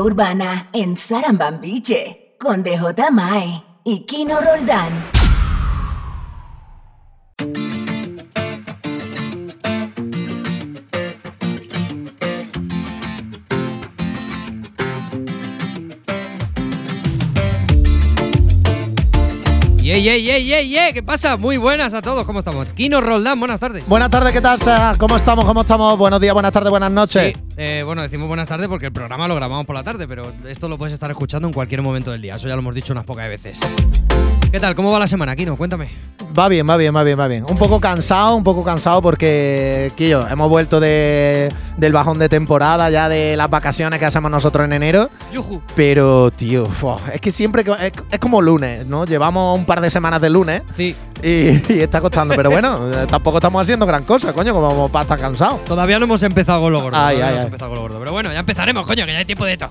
urbana en Sarambambiche con DJ Mae y Kino Roldán. ¡Ey, ey, ey, ey, ey! ¿Qué pasa? Muy buenas a todos, ¿cómo estamos? Kino Roldán, buenas tardes. Buenas tardes, ¿qué tal? ¿Cómo estamos? ¿Cómo estamos? Buenos días, buenas tardes, buenas noches. Sí, eh, bueno, decimos buenas tardes porque el programa lo grabamos por la tarde, pero esto lo puedes estar escuchando en cualquier momento del día. Eso ya lo hemos dicho unas pocas veces. ¿Qué tal? ¿Cómo va la semana, Kino? Cuéntame. Va bien, va bien, va bien, va bien. Un poco cansado, un poco cansado porque, Quillo, hemos vuelto de, del bajón de temporada, ya de las vacaciones que hacemos nosotros en enero. Pero, tío, es que siempre es, es como lunes, ¿no? Llevamos un par de semanas de lunes Sí, y, y está costando. Pero bueno, tampoco estamos haciendo gran cosa, coño, como para estar cansados. todavía no hemos empezado con lo gordo. Ay, ay, no hemos ay. empezado con lo gordo. Pero bueno, ya empezaremos, coño, que ya hay tiempo de todo.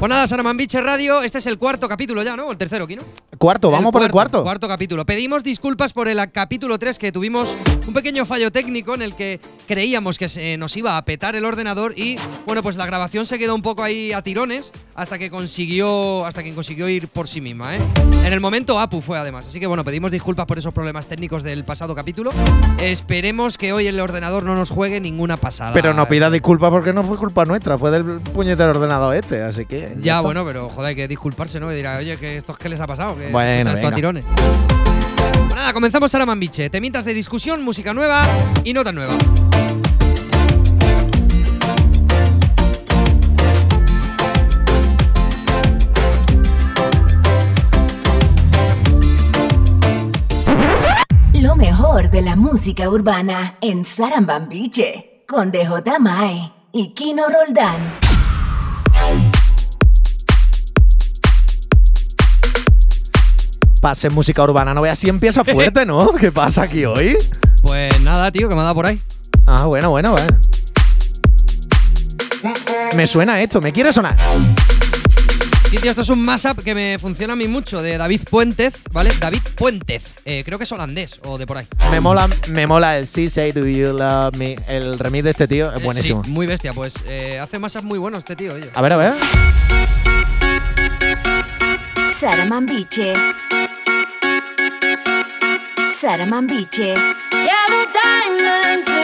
Pues nada, Sanaman Beach Radio, este es el cuarto capítulo ya, ¿no? El tercero, Kino. Cuarto, vamos por el cuarto. Cuarto capítulo. Pedimos disculpas por el capítulo 3 que tuvimos un pequeño fallo técnico en el que creíamos que se nos iba a petar el ordenador y bueno, pues la grabación se quedó un poco ahí a tirones hasta que consiguió hasta que consiguió ir por sí misma, ¿eh? En el momento Apu fue además. Así que bueno, pedimos disculpas por esos problemas técnicos del pasado capítulo. Esperemos que hoy el ordenador no nos juegue ninguna pasada. Pero no pidas disculpas porque no fue culpa nuestra, fue del puñetero ordenador este, así que. Ya, bueno, pero joder, hay que disculparse, ¿no? Y dirá, oye, que esto qué les ha pasado, que Bueno, escuchas esto a venga. tirones. Nada, comenzamos ahora Mambiche. Temitas de discusión, música nueva y nota nueva. Lo mejor de la música urbana en Sarambambiche con DJ Mae y Kino Roldán. Pase música urbana, no veas si empieza fuerte, ¿no? ¿Qué pasa aquí hoy? Pues nada, tío, que me ha dado por ahí. Ah, bueno, bueno, bueno. Me suena esto, me quiere sonar. Sí, tío, esto es un mashup que me funciona a mí mucho de David Puentez, ¿vale? David Puentez, eh, creo que es holandés o de por ahí. Me mola, me mola el Sí Say Do You Love Me. El remix de este tío es Eh, buenísimo. sí, muy bestia, pues eh, hace mashup muy buenos este tío, oye. A ver, a ver. Sarambambiche. Sarambambiche. Sara Mambice. Yeah,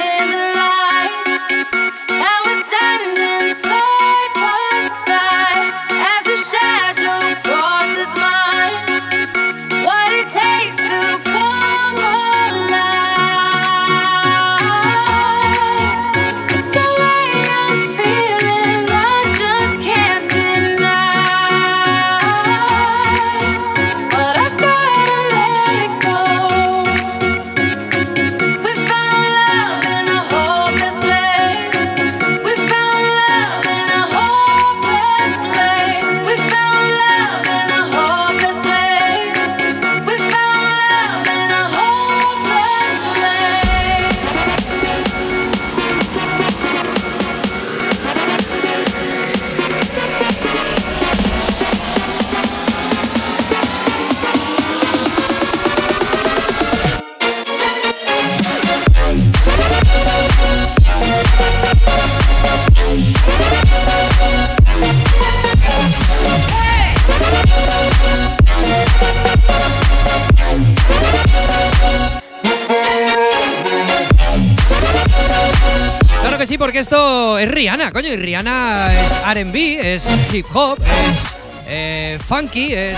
coño, y Rihanna es RB, es hip hop, es eh, funky, es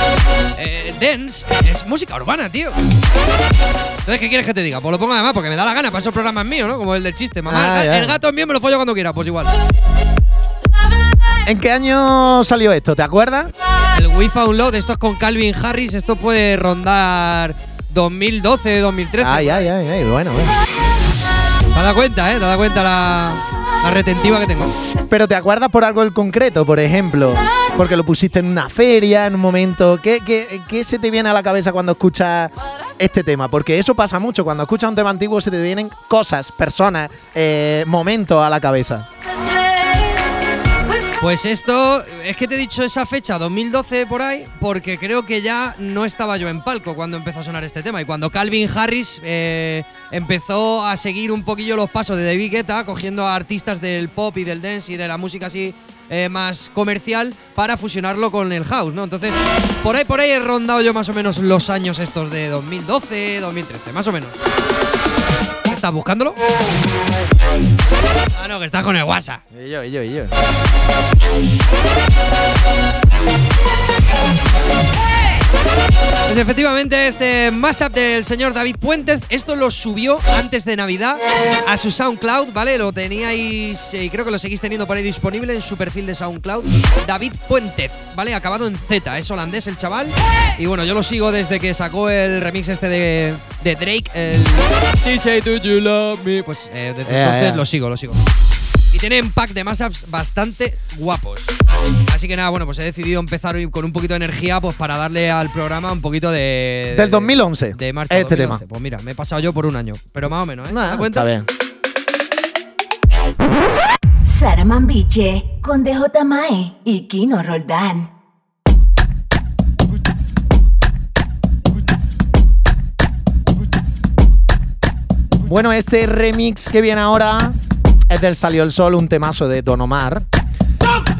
eh, dance, es música urbana, tío. Entonces, ¿qué quieres que te diga? Pues lo pongo además porque me da la gana para esos programas míos, ¿no? Como el del chiste. Mamá, Ah, el, gato es mío, me lo follo cuando quiera, pues igual. ¿En qué año salió esto? ¿Te acuerdas? El We Found Love, esto es con Calvin Harris, esto puede rondar 2012, 2013. Ay, ay, ay, ay, bueno, bueno. Te das cuenta, ¿eh? Te das cuenta la, la retentiva que tengo. Pero ¿te acuerdas por algo en concreto? Por ejemplo, porque lo pusiste en una feria, en un momento. ¿Qué, qué, qué se te viene a la cabeza cuando escuchas este tema? Porque eso pasa mucho. Cuando escuchas un tema antiguo se te vienen cosas, personas, eh, momentos a la cabeza. Pues esto, es que te he dicho esa fecha, 2012 por ahí, porque creo que ya no estaba yo en palco cuando empezó a sonar este tema. Y cuando Calvin Harris eh, empezó a seguir un poquillo los pasos de David Guetta, cogiendo a artistas del pop y del dance y de la música así eh, más comercial para fusionarlo con el house, ¿no? Entonces, por ahí, por ahí he rondado yo más o menos los años estos de 2012, 2013, más o menos. ¿Qué ¿Estás buscándolo? Ah, no, que estás con el WhatsApp. Y yo, y. Pues efectivamente, este mashup del señor David Puentes, esto lo subió antes de Navidad a su SoundCloud, ¿vale? Lo teníais, eh, y creo que lo seguís teniendo por ahí disponible en su perfil de SoundCloud. David Puentes, ¿vale? Acabado en Z, es holandés el chaval. Y bueno, yo lo sigo desde que sacó el remix este de, de Drake, el She Say Do You Love Me. Pues eh, desde Yeah, entonces yeah. lo sigo, lo sigo. Y tiene un pack de mashups bastante guapos. Así que nada, bueno, pues he decidido empezar hoy con un poquito de energía pues para darle al programa un poquito de... Del de- 2011, De marcha este 2011. tema. Pues mira, me he pasado yo por un año. Pero más o menos, ¿eh? ¿Te Ah, das cuenta? está bien. Sara Mambiche con DJ Mae y Kino Roldán. Bueno, este remix que viene ahora es del Salió el Sol, un temazo de Don Omar.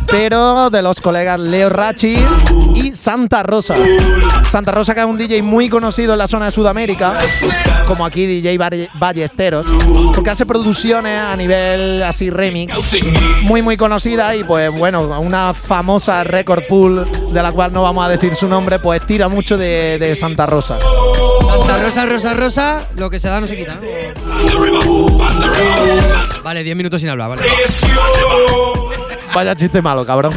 Pero de los colegas Leo Rachi Santa Rosa. Santa Rosa que es un DJ muy conocido en la zona de Sudamérica, como aquí DJ Ballesteros, porque hace producciones a nivel así remix, muy muy conocida y pues bueno, una famosa record pool de la cual no vamos a decir su nombre, pues tira mucho de, de Santa Rosa. Santa Rosa, Rosa, Rosa, lo que se da no se quita, ¿no? Vale, 10 minutos sin hablar, vale. Vaya chiste malo, cabrón.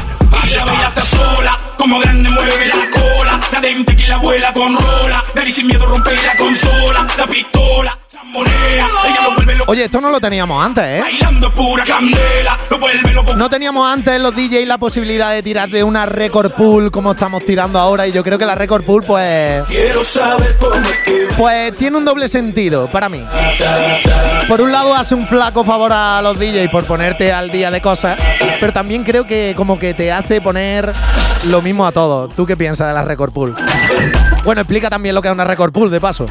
Sola, como grande mueve la cola. La dente que la abuela con rola. Daddy sin miedo rompe la consola. La pistola. Ella lo. Oye, esto no lo teníamos antes, ¿eh? Bailando pura candela. Lo vuelve loco. No teníamos antes los DJs la posibilidad de tirar de una record pool como estamos tirando ahora y yo creo que la record pool pues Quiero saber cómo es que pues tiene un doble sentido para mí. Por un lado hace un flaco favor a los DJs por ponerte al día de cosas, pero también creo que como que te hace poner lo mismo a todos. ¿Tú qué piensas de la record pool? Bueno, explica también lo que es una record pool de paso.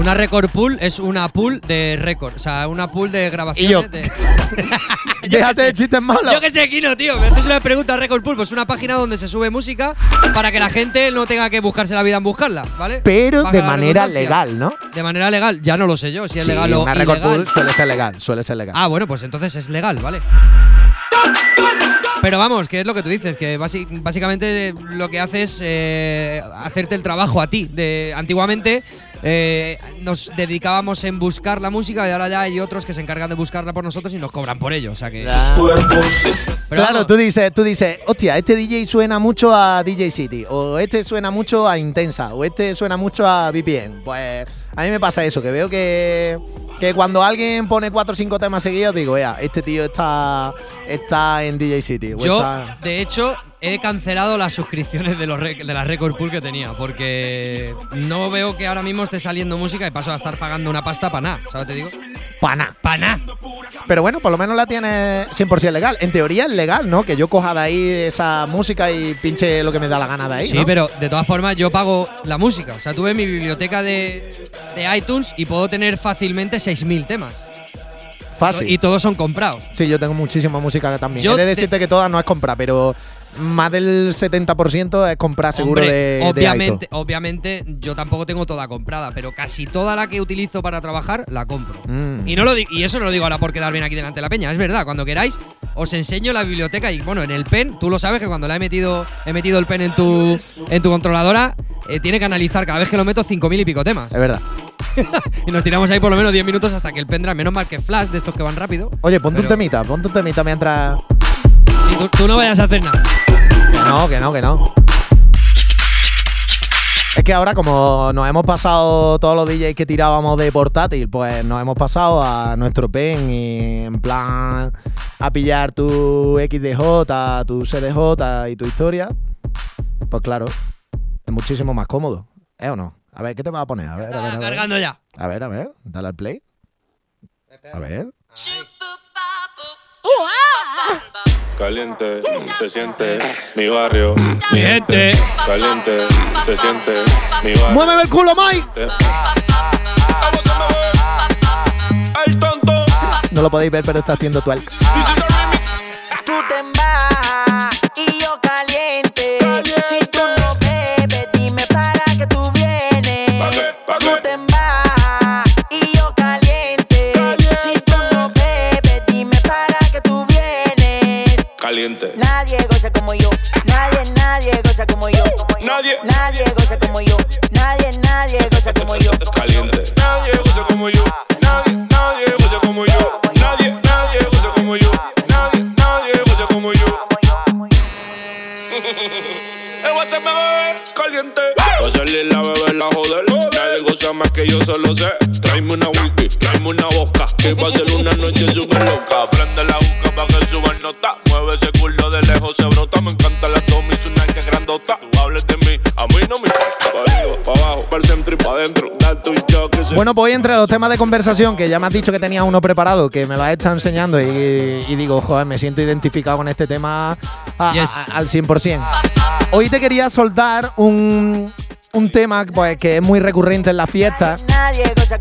Una record pool es una pool de récord. O sea, una pool de grabaciones Y yo. de. Déjate de chistes malos. Yo que sé, Kino, tío. Me haces una pregunta Record Pool. Pues una página donde se sube música para que la gente no tenga que buscarse la vida en buscarla, ¿vale? Pero Valga de manera legal, ¿no? De manera legal, ya no lo sé yo, si es Sí, legal o una record ilegal. pool suele ser legal, suele ser legal. Ah, bueno, pues entonces es legal, ¿vale? Pero vamos, que es lo que tú dices, que básicamente lo que hace es eh, hacerte el trabajo a ti. De, antiguamente eh, nos dedicábamos en buscar la música y ahora ya hay otros que se encargan de buscarla por nosotros y nos cobran por ello. O sea que. Pero claro, vamos, tú dices, tú dices, hostia, este DJ suena mucho a DJ City, o este suena mucho a Intensa, o este suena mucho a VPN. Pues a mí me pasa eso, que veo que, que cuando alguien pone cuatro o cinco temas seguidos, digo, ea, este tío está, está en DJ City. Yo, está- de hecho, he cancelado las suscripciones de, los de la Record Pool que tenía, porque no veo que ahora mismo esté saliendo música y paso a estar pagando una pasta para nada, ¿sabes? Te digo. Pana. ¡Para nada! Pero bueno, por lo menos la tiene 100% legal. En teoría es legal, ¿no? Que yo coja de ahí esa música y pinche lo que me da la gana de ahí. Sí, ¿no? pero de todas formas yo pago la música. O sea, tuve mi biblioteca de, de iTunes y puedo tener fácilmente 6.000 temas. Fácil. Y todos son comprados. Sí, yo tengo muchísima música también. Yo He de te- decirte que todas no es comprar, pero más del 70% es comprar seguro Hombre, de, obviamente, obviamente yo tampoco tengo toda comprada, pero casi toda la que utilizo para trabajar la compro. Mm. Y no lo y eso no lo digo ahora por quedar bien aquí delante de la peña, es verdad, cuando queráis os enseño la biblioteca y bueno, en el pen, tú lo sabes que cuando la he metido he metido el pen en tu en tu controladora eh, tiene que analizar cada vez que lo meto 5000 y pico temas. Es verdad. y nos tiramos ahí por lo menos 10 minutos hasta que el pendrive, menos mal que flash de estos que van rápido. Oye, ponte un temita, ponte un temita mientras. Tú, tú no vayas a hacer nada. Que no, que no, que no. Es que ahora, como nos hemos pasado todos los DJs que tirábamos de portátil, pues nos hemos pasado a nuestro pen y en plan a pillar tu XDJ, tu CDJ y tu historia, pues claro, es muchísimo más cómodo. ¿Eh o no? A ver, ¿qué te vas a poner? A ver, a ver, a ver. cargando ya. A ver, a ver, dale al play. A ver. Caliente, se siente mi barrio, mi gente. Caliente, se siente mi barrio. ¡Muéveme el culo, Mike! Tonto, No lo podéis ver, pero está haciendo twerk. Caliente. Nadie goza como yo. Nadie, nadie goza como yo. Nadie. Nadie goza como yo. Nadie, nadie goza como yo. Caliente. Nadie goza como yo. Nadie, nadie goza como yo. Nadie, nadie goza como yo. Nadie, nadie goza como yo. El WhatsApp me bebé caliente. Va a salir la bebé la joder. Nadie goza más que yo solo sé. Tráeme una whisky, tráeme una boca. Que va a ser una noche súper loca. Se brota. Me encanta la Tommy, su que grandota. Tú hables de mí, a mí no me importa. Pa' arriba, pa' abajo, para el centro y pa' adentro. Bueno, pues hoy entre los temas de conversación, que ya me has dicho que tenía uno preparado, que me lo has estado enseñando y, y digo, joder, me siento identificado con este tema a- Yes. a- al 100%. Hoy te quería soltar un, un tema pues, que es muy recurrente en las fiestas.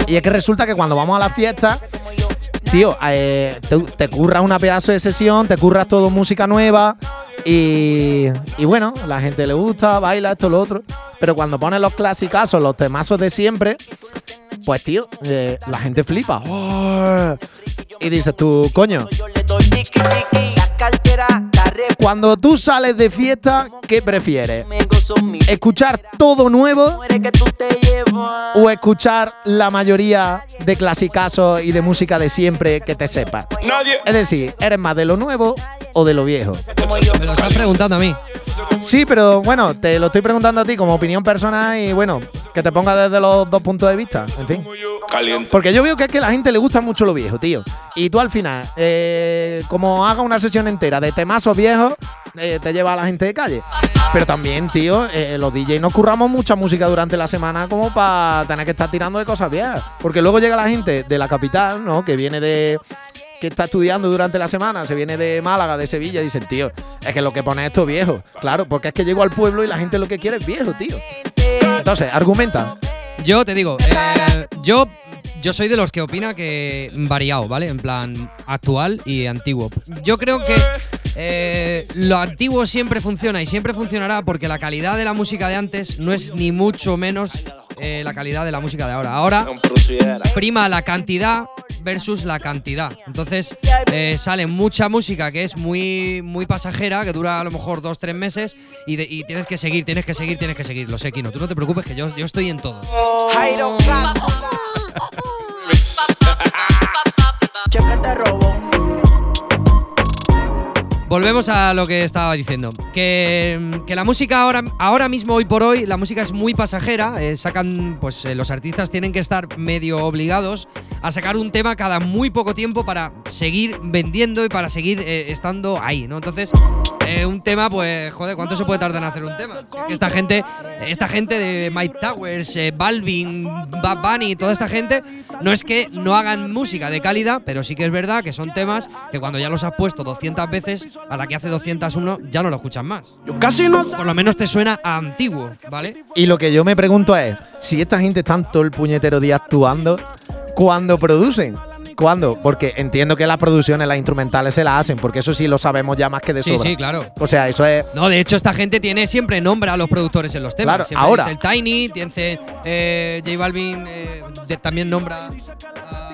Y es que resulta que cuando vamos a la fiesta, yo. Tío, eh, te, te curras una pedazo de sesión, te curras todo música nueva y, y bueno, la gente le gusta, baila esto, lo otro. Pero cuando pones los clasicazos, los temazos de siempre, pues tío, eh, la gente flipa. ¡Oh! Y dices tú, coño, Yo le doy cartera, cuando tú sales de fiesta, ¿qué prefieres? ¿Escuchar todo nuevo o escuchar la mayoría de clasicazos y de música de siempre que te sepa? Nadie. Es decir, ¿eres más de lo nuevo o de lo viejo? Me lo estás preguntando a mí. Sí, pero bueno, te lo estoy preguntando a ti como opinión personal y bueno, que te ponga desde los dos puntos de vista, en fin. Caliente. Porque yo veo que es que a la gente le gusta mucho lo viejo, tío. Y tú al final, eh, como haga una sesión entera de temazos viejos, eh, te lleva a la gente de calle. Pero también, tío, eh, los DJs nos curramos mucha música durante la semana como para tener que estar tirando de cosas viejas. Porque luego llega la gente de la capital, ¿no? Que viene de. Que está estudiando durante la semana, se viene de Málaga, de Sevilla, y dicen, tío, es que lo que pone esto es viejo. Claro, porque es que llego al pueblo y la gente lo que quiere es viejo, tío. Entonces, argumenta. Yo te digo, eh, yo, yo soy de los que opina que variado, ¿vale? En plan actual y antiguo. Yo creo que eh, lo antiguo siempre funciona y siempre funcionará porque la calidad de la música de antes no es ni mucho menos eh, la calidad de la música de ahora. Ahora prima la cantidad versus la cantidad. Entonces eh, sale mucha música que es muy, muy pasajera, que dura a lo mejor dos, tres meses y, de- tienes que seguir, tienes que seguir, tienes que seguir. Lo sé, Kino, tú no te preocupes que yo, yo estoy en todo. Castro. Cheque te robo. Volvemos a lo que estaba diciendo. Que, que la música ahora, ahora mismo, hoy por hoy, la música es muy pasajera. eh, sacan, pues eh, los artistas tienen que estar medio obligados a sacar un tema cada muy poco tiempo para seguir vendiendo y para seguir eh, estando ahí, ¿no? Entonces, un tema, pues, joder, ¿cuánto se puede tardar en hacer un tema? Esta gente, esta gente de Mike Towers, Balvin, Bad Bunny, toda esta gente, no es que no hagan música de calidad, pero sí que es verdad que son temas que cuando ya los has puesto 200 veces, a la que hace 201 ya no lo escuchas más. Por lo menos te suena a antiguo, ¿vale? Y lo que yo me pregunto es, si esta gente está todo el puñetero día actuando, ¿cuándo producen? ¿Cuándo? Porque entiendo que las producciones, las instrumentales se las hacen, porque eso sí lo sabemos ya más que de Sí, sobra. sí, claro. O sea, eso es… No, de hecho, esta gente tiene siempre nombre a los productores en los temas. Claro, Siempre ahora. dice el Tiny, dice eh, J Balvin, eh, de- también nombra. a-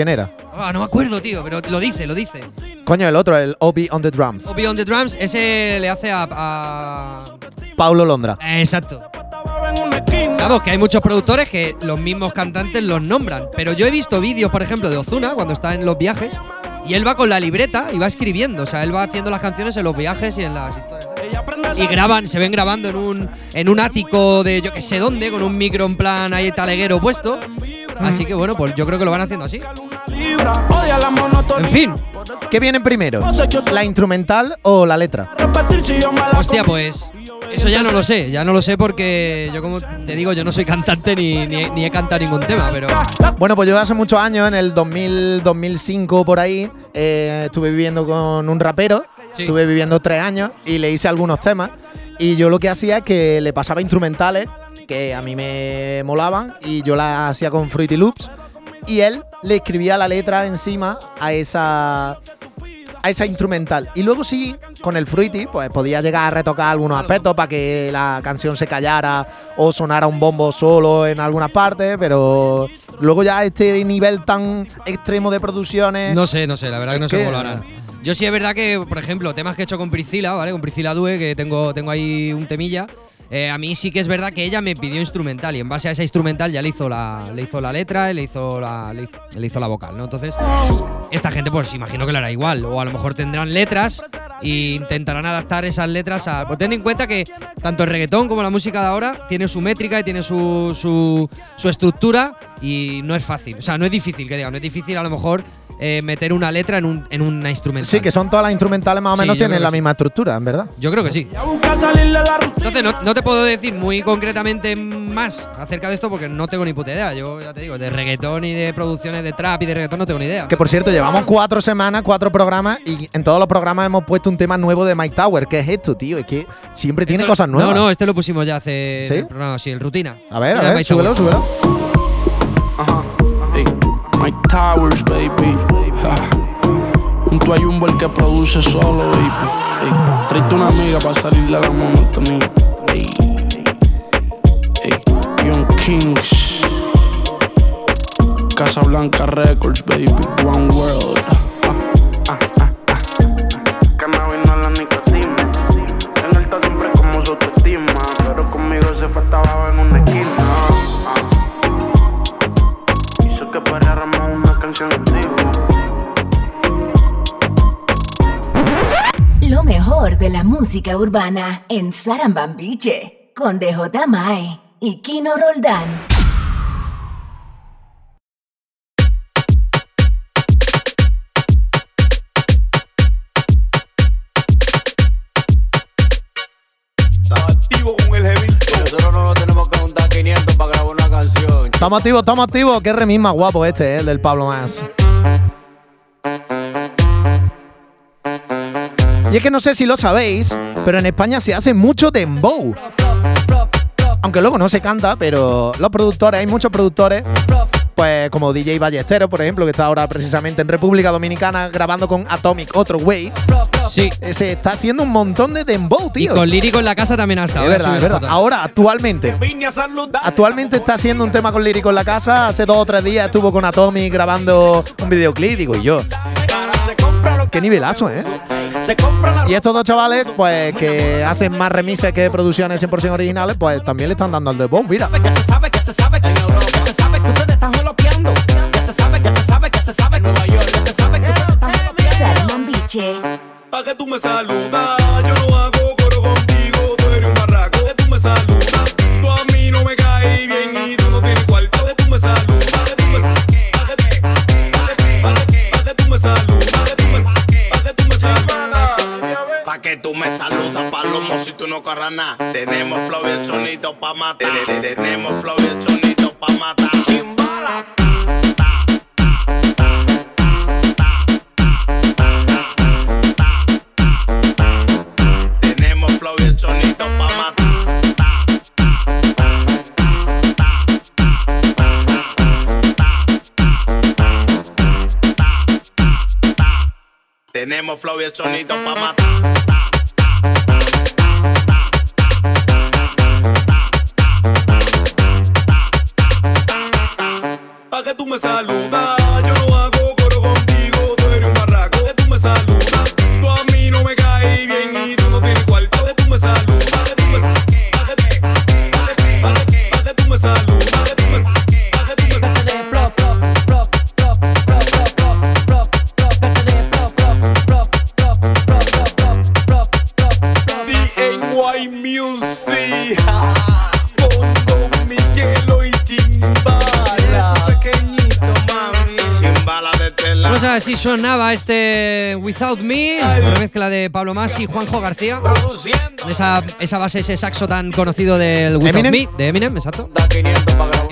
¿Quién era? Ah, no me acuerdo, tío, pero lo dice, lo dice. Coño, el otro, el Obi on the Drums. Obi on the Drums, ese le hace a. a- Paulo Londra. Eh, Exacto. Vamos, que hay muchos productores que los mismos cantantes los nombran. Pero yo he visto vídeos, por ejemplo, de Ozuna cuando está en los viajes. Y él va con la libreta y va escribiendo. O sea, él va haciendo las canciones en los viajes y en las historias. Y graban, se ven grabando en un, en un ático de yo que sé dónde, con un micro en plan ahí taleguero puesto. Así que bueno, pues yo creo que lo van haciendo así. En fin, ¿Qué viene primero? ¿La instrumental o la letra? Hostia, pues. Eso ya no lo sé, ya no lo sé porque yo como te digo, yo no soy cantante ni, ni, ni he cantado ningún tema, pero Bueno, pues yo hace muchos años, en el 2000, 2005 por ahí, eh, estuve viviendo con un rapero, Sí. estuve viviendo tres años y le hice algunos temas. Y yo lo que hacía es que le pasaba instrumentales que a mí me molaban y yo las hacía con Fruity Loops. Y él le escribía la letra encima a esa, a esa instrumental. Y luego sí, con el Fruity, pues podía llegar a retocar algunos aspectos para que la canción se callara o sonara un bombo solo en algunas partes, pero luego ya este nivel tan extremo de producciones. no sé, no sé, la verdad que no sé cómo lo harán. Yo sí es verdad que, por ejemplo, temas que he hecho con Priscila, ¿vale? Con Priscila Due, que tengo, tengo ahí un temilla. eh, a mí sí que es verdad que ella me pidió instrumental y en base a esa instrumental ya le hizo la, le hizo la letra le hizo la, le hizo la vocal, ¿no? Entonces, esta gente pues imagino que lo hará igual. O a lo mejor tendrán letras e intentarán adaptar esas letras a... Pues ten en cuenta que tanto el reggaetón como la música de ahora tiene su métrica y tiene su, su, su estructura y no es fácil. O sea, no es difícil, que diga, no es difícil a lo mejor eh, meter una letra en, un, en una instrumental. Sí, que son todas las instrumentales más o menos tienen la sí. misma estructura, en verdad. Yo creo que sí. Busca salir de la rutina. Entonces no, no te puedo decir muy concretamente más acerca de esto porque no tengo ni puta idea. Yo ya te digo, de reggaetón y de producciones de trap y de reggaetón no tengo ni idea. Que por cierto, llevamos cuatro semanas, cuatro programas y en todos los programas hemos puesto un tema nuevo de Mike Tower. ¿Qué es esto, tío? Es que siempre tiene Esto- cosas nuevas. No, no, este lo pusimos ya hace ¿Sí? el programa, sí, el rutina. A ver, a ver, súbelo, súbelo. Towers, baby. Junto a Jumbo el que produce solo, baby. Ey, una amiga para salirle a la monotonía. Ey, Young Kings. Casablanca Records, baby. One World. Ah, ah, ah, ah. Cannabis no la nicotina. En alta siempre como su autoestima. Pero conmigo se faltaba en una esquina. Ah. Hizo que paráramos mejor de la música urbana en Sarambambiche con DJ Mai y Kino Roldán. Estaba activo con el heavy. Nosotros no nos tenemos que juntar 500 para grabar una canción. Estamos activos, estamos activos. Qué remix más guapo este, eh, el del Pablo Más. Y es que no sé si lo sabéis, pero en España se hace mucho dembow. Aunque luego no se canta, pero los productores, hay muchos productores, pues como DJ Ballesteros, por ejemplo, que está ahora precisamente en República Dominicana grabando con Atomic, otro way. Sí. Eh, Se está haciendo un montón de dembow, Y tío. con lírico en la casa también ha estado. Es eh, verdad, es verdad. Ahora, actualmente. Actualmente está haciendo un tema con Lírico en la casa. Hace dos o tres días estuvo con Atomic grabando un videoclip, digo y yo. Qué nivelazo, ¿eh? Y estos dos chavales, pues que hacen más remises que producciones 100% originales, pues también le están dando al debut. Mira, pa' matar. Te- te- Tenemos flow y el sonido pa' matar. Tenemos flow y el sonido pa' matar. Tenemos flow y pa' matar. De Pablo Masi y Juanjo García. Esa, esa base, ese saxo tan conocido del Without Eminem. Me, de Eminem, exacto. Que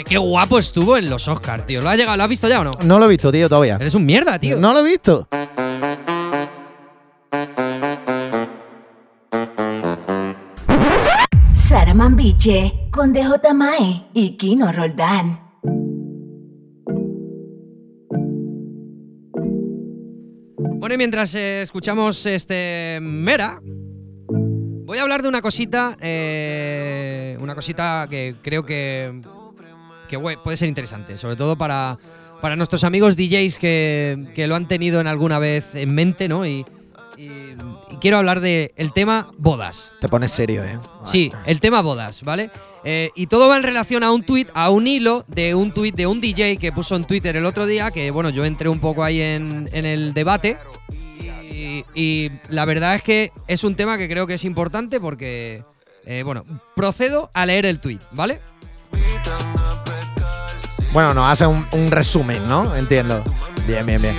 Qué guapo estuvo en los Oscars, tío. ¿Lo has llegado? ¿Lo has visto ya o no? No lo he visto, tío, todavía. Eres un mierda, tío. No lo he visto. Sara Mambiche con DJ Mae y Kino Roldán. Bueno, y mientras eh, escuchamos este Mera, voy a hablar de una cosita, eh, una cosita que creo que, puede ser interesante, sobre todo para, para nuestros amigos DJs que, que lo han tenido en alguna vez en mente, ¿no? Y, y- y quiero hablar del tema bodas. Te pones serio, ¿eh? Sí, el tema bodas, ¿vale? Eh, y todo va en relación a un tuit, a un hilo de un tuit de un DJ que puso en Twitter el otro día, que bueno, yo entré un poco ahí en, el debate. Y, la verdad es que es un tema que creo que es importante porque, eh, bueno, procedo a leer el tuit, ¿vale? Bueno, nos hace un resumen, ¿no? Entiendo. Bien, bien, bien.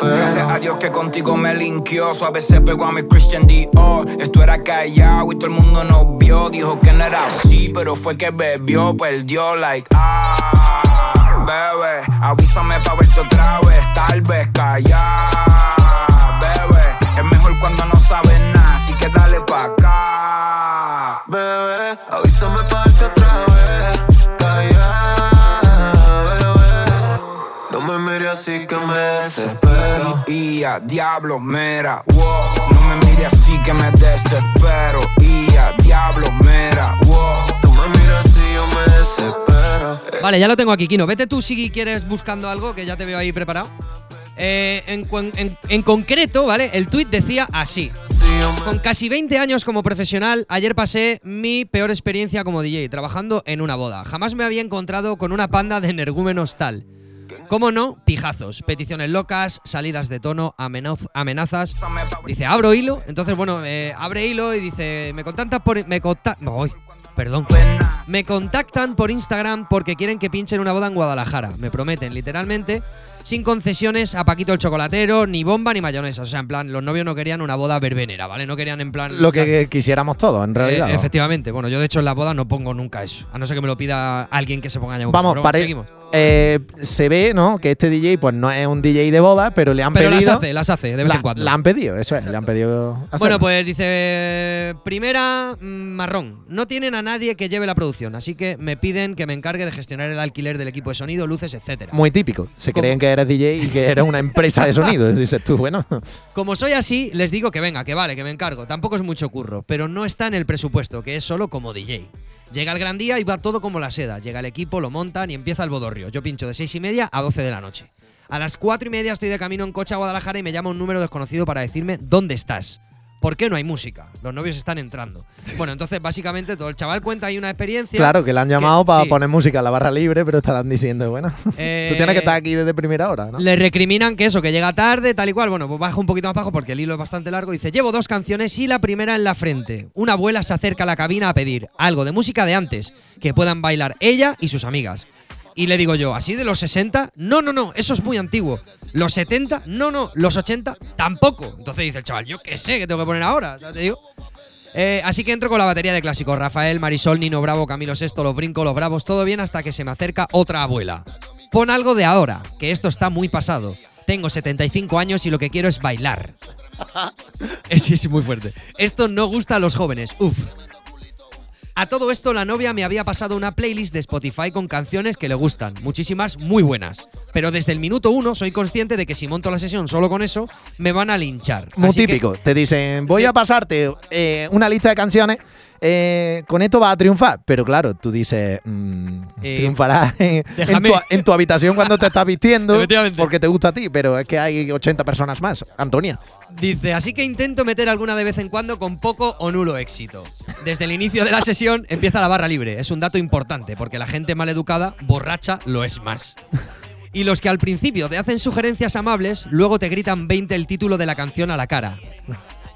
Gracias a Dios que contigo me linkeó. Suave se pegó a mi Christian Dior. Esto era callado y todo el mundo nos vio. Dijo que no era así, pero fue que bebió, perdió, like, ah, bebé. Avísame pa' verte otra vez, tal vez callar, bebé. Es mejor cuando no sabes nada, así que dale pa' acá. Bebé, así que me desespero. No me mires así que me desespero. Y a diablo, mera, wow. Tú me miras yo me desespero. Vale, ya lo tengo aquí, Kino. Vete tú si quieres buscando algo, que ya te veo ahí preparado. Eh, en- en concreto, ¿vale? El tuit decía así. Con casi 20 años como profesional, ayer pasé mi peor experiencia como DJ, trabajando en una boda. Jamás me había encontrado con una panda de energúmenos tal. ¿Cómo no? Pijazos, peticiones locas, salidas de tono, amenazas. Dice, abro hilo. Entonces, bueno, eh, abre hilo y dice, me contactan por... Me conta Ay, perdón. Me contactan por Instagram porque quieren que pinchen una boda en Guadalajara. Me prometen, literalmente, sin concesiones a Paquito el Chocolatero, ni bomba ni mayonesa. O sea, en plan, los novios no querían una boda verbenera, ¿vale? No querían en plan... Lo que quisiéramos todos, en realidad. Eh, ¿no? efectivamente. Bueno, yo de hecho en la boda no pongo nunca eso. A no ser que me lo pida alguien que se ponga ya. Vamos, pare- seguimos. Eh, se ve, ¿no? Que este DJ, pues no es un DJ de boda, pero le han Pero las pedido. hace, las hace, de vez la, en cuando. La han pedido, eso es, le han pedido. Bueno, hacerlo. pues dice, primera, mm, marrón. No tienen a nadie que lleve la producción, así que me piden que me encargue de gestionar el alquiler del equipo de sonido, luces, etcétera. Muy típico. Se ¿Cómo? creen que eres DJ y que eres una empresa de sonido. Dices tú, bueno. Como soy así, les digo que venga, que vale, que me encargo. Tampoco es mucho curro, pero no está en el presupuesto, que es solo como DJ. Llega el gran día y va todo como la seda. Llega el equipo, lo montan y empieza el bodorrio. Yo pincho de seis y media a 12 de la noche. A las cuatro y media estoy de camino en coche a Guadalajara y me llama un número desconocido para decirme dónde estás. ¿Por qué no hay música? Los novios están entrando. Bueno, entonces básicamente todo el chaval cuenta ahí una experiencia. Claro, que le han llamado para sí. poner música en la barra libre, pero estarán diciendo, bueno, Eh, tú tienes que estar aquí desde primera hora, ¿no? Le recriminan que eso, que llega tarde, tal y cual. Bueno, pues baja un poquito más bajo porque el hilo es bastante largo. Dice, llevo dos canciones y la primera en la frente. Una abuela se acerca a la cabina a pedir algo de música de antes, que puedan bailar ella y sus amigas. Y le digo yo, ¿así de los 60? No, no, no, eso es muy antiguo. ¿Los 70? No, no, los 80 tampoco. Entonces dice el chaval, yo qué sé, ¿qué tengo que poner ahora? Te digo. Eh, así que entro con la batería de clásicos. Rafael, Marisol, Nino Bravo, Camilo Sesto, Los Brincos, Los Bravos, todo bien hasta que se me acerca otra abuela. Pon algo de ahora, que esto está muy pasado. Tengo 75 años y lo que quiero es bailar. Es, es muy fuerte. Esto no gusta a los jóvenes. Uf. A todo esto, la novia me había pasado una playlist de Spotify con canciones que le gustan, muchísimas muy buenas. Pero desde el minuto uno soy consciente de que si monto la sesión solo con eso, me van a linchar. Muy Así que- típico. Te dicen, voy a pasarte eh, una lista de canciones, eh, con esto vas a triunfar. Pero claro, tú dices, mm, Eh, triunfarás en, tu, en tu habitación cuando te estás vistiendo, porque te gusta a ti, pero es que hay 80 personas más. Antonia. Dice, así que intento meter alguna de vez en cuando con poco o nulo éxito. Desde el inicio de la sesión empieza la barra libre. Es un dato importante, porque la gente maleducada, borracha, lo es más. Y los que al principio te hacen sugerencias amables, luego te gritan 20 el título de la canción a la cara.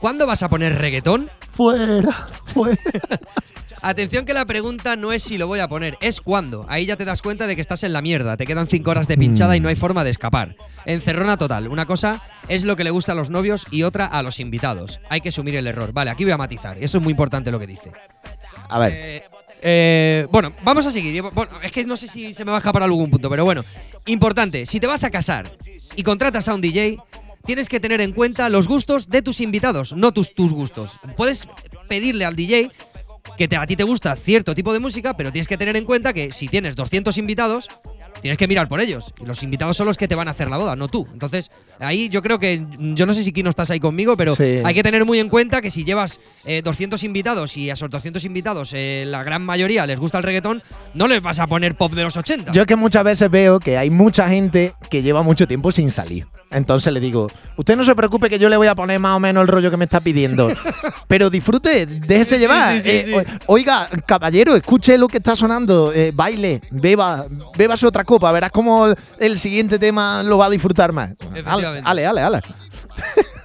¿Cuándo vas a poner reggaetón? Fuera, fuera. Atención que la pregunta no es si lo voy a poner, es cuándo. Ahí ya te das cuenta de que estás en la mierda. Te quedan cinco horas de pinchada y no hay forma de escapar. Encerrona total. Una cosa es lo que le gusta a los novios y otra a los invitados. Hay que asumir el error. Vale, aquí voy a matizar. Eso es muy importante lo que dice. A ver. Eh, eh, bueno, vamos a seguir. Bueno, es que no sé si se me va a escapar algún punto, pero bueno. Importante, si te vas a casar y contratas a un DJ, tienes que tener en cuenta los gustos de tus invitados, no tus, tus gustos. Puedes pedirle al DJ que te- a ti te gusta cierto tipo de música, pero tienes que tener en cuenta que si tienes 200 invitados, tienes que mirar por ellos. Y Los invitados son los que te van a hacer la boda, no tú. Entonces, ahí yo creo que, yo no sé si Kino estás ahí conmigo, pero Sí. hay que tener muy en cuenta que si llevas eh, 200 invitados y a esos 200 invitados eh, la gran mayoría les gusta el reggaetón, no les vas a poner pop de los 80. Yo que muchas veces veo que hay mucha gente que lleva mucho tiempo sin salir. Entonces le digo, usted no se preocupe que yo le voy a poner más o menos el rollo que me está pidiendo. Pero disfrute, déjese Sí, llevar. sí, sí, Eh, Oiga, caballero, escuche lo que está sonando, eh, baile, beba, bébase otra copa, verás cómo el, siguiente tema lo va a disfrutar más. Ale, ale. ale.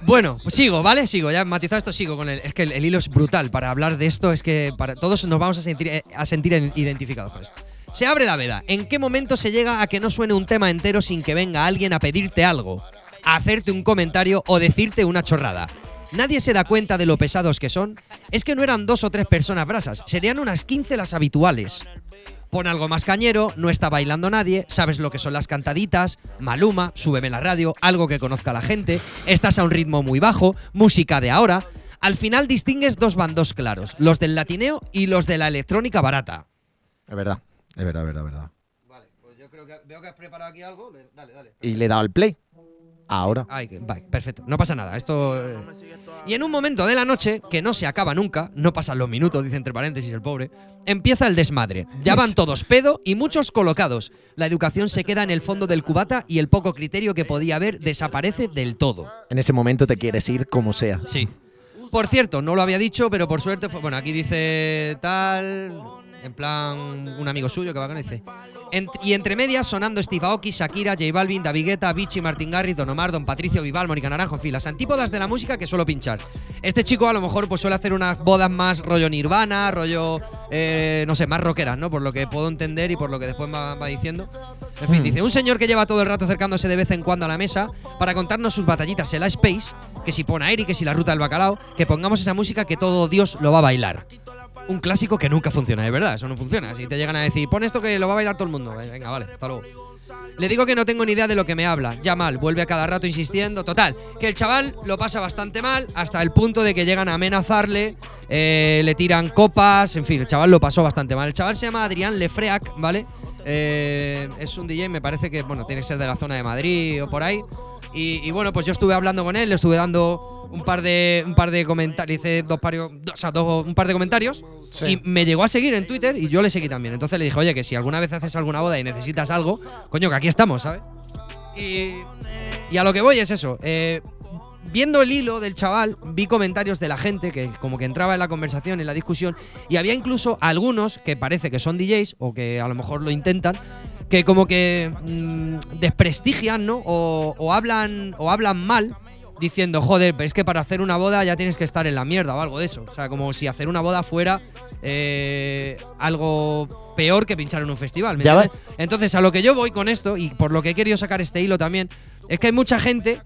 Bueno, pues sigo, ¿vale? Sigo, ya matizado esto, sigo con el. Es que el, el hilo es brutal. Para hablar de esto, es que para todos nos vamos a sentir, eh, a sentir identificados con esto. Se abre la veda. ¿En qué momento se llega a que no suene un tema entero sin que venga alguien a pedirte algo, a hacerte un comentario o decirte una chorrada? Nadie se da cuenta de lo pesados que son. Es que no eran dos o tres personas brasas, serían unas 15 las habituales. Pon algo más cañero, no está bailando nadie, sabes lo que son las cantaditas, Maluma, súbeme la radio, algo que conozca la gente, estás a un ritmo muy bajo, música de ahora. Al final distingues dos bandos claros, los del latineo y los de la electrónica barata. Es verdad, es verdad, es verdad, verdad. Vale, pues yo creo que veo que has preparado aquí algo. Dale, dale. Y le he dado al play. Ahora. Ay, vale, perfecto. No pasa nada. Esto. eh. Y en un momento de la noche, que no se acaba nunca, no pasan los minutos, dice entre paréntesis el pobre, empieza el desmadre. Ya van todos pedo y muchos colocados. La educación se queda en el fondo del cubata y el poco criterio que podía haber desaparece del todo. En ese momento te quieres ir como sea. Sí. Por cierto, no lo había dicho, pero por suerte fue. Bueno, aquí dice tal. En plan, un amigo suyo que va con dice. "Ent- y entre medias sonando Steve Aoki, Shakira, J Balvin, David Guetta, Vichy, Martin Garrix, Don Omar, Don Patricio, Vival, Mónica Naranjo, en fin, las antípodas de la música que suelo pinchar. Este chico a lo mejor pues suele hacer unas bodas más rollo Nirvana, rollo, eh, no sé, más rockeras, ¿no? Por lo que puedo entender y por lo que después va, va diciendo. En fin, Mm. dice, un señor que lleva todo el rato acercándose de vez en cuando a la mesa para contarnos sus batallitas en la Space, que si pone Aeri, que si la ruta del bacalao, que pongamos esa música que todo Dios lo va a bailar. Un clásico que nunca funciona, de verdad, eso no funciona. Si te llegan a decir, pon esto que lo va a bailar todo el mundo, eh, venga, vale, hasta luego. Le digo que no tengo ni idea de lo que me habla. Ya mal, vuelve a cada rato insistiendo. Total, que el chaval lo pasa bastante mal hasta el punto de que llegan a amenazarle, eh, le tiran copas, en fin, el chaval lo pasó bastante mal. El chaval se llama Adrián Lefreac, ¿vale? Eh, es un DJ, me parece que, bueno, tiene que ser de la zona de Madrid o por ahí. Y, y bueno, pues yo estuve hablando con él, le estuve dando un par de un par de comentarios, hice dos pario- dos- o sea, dos- un par de comentarios Sí. y me llegó a seguir en Twitter y yo le seguí también. Entonces le dije, oye, que si alguna vez haces alguna boda y necesitas algo, coño, que aquí estamos, ¿sabes? Y, y a lo que voy es eso. eh, viendo el hilo del chaval, vi comentarios de la gente que como que entraba en la conversación, en la discusión, y había incluso algunos que parece que son DJs o que a lo mejor lo intentan, que como que mm, desprestigian, ¿no? O, o hablan o hablan mal diciendo, joder, pero es que para hacer una boda ya tienes que estar en la mierda o algo de eso. O sea, como si hacer una boda fuera eh, algo peor que pinchar en un festival. ¿me entiendes? Entonces, a lo que yo voy con esto, y por lo que he querido sacar este hilo también, es que hay mucha gente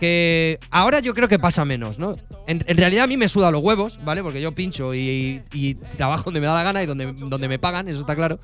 que ahora yo creo que pasa menos, ¿no? En, en realidad a mí me suda los huevos, ¿vale? Porque yo pincho y, y trabajo donde me da la gana y donde, donde me pagan, eso está claro.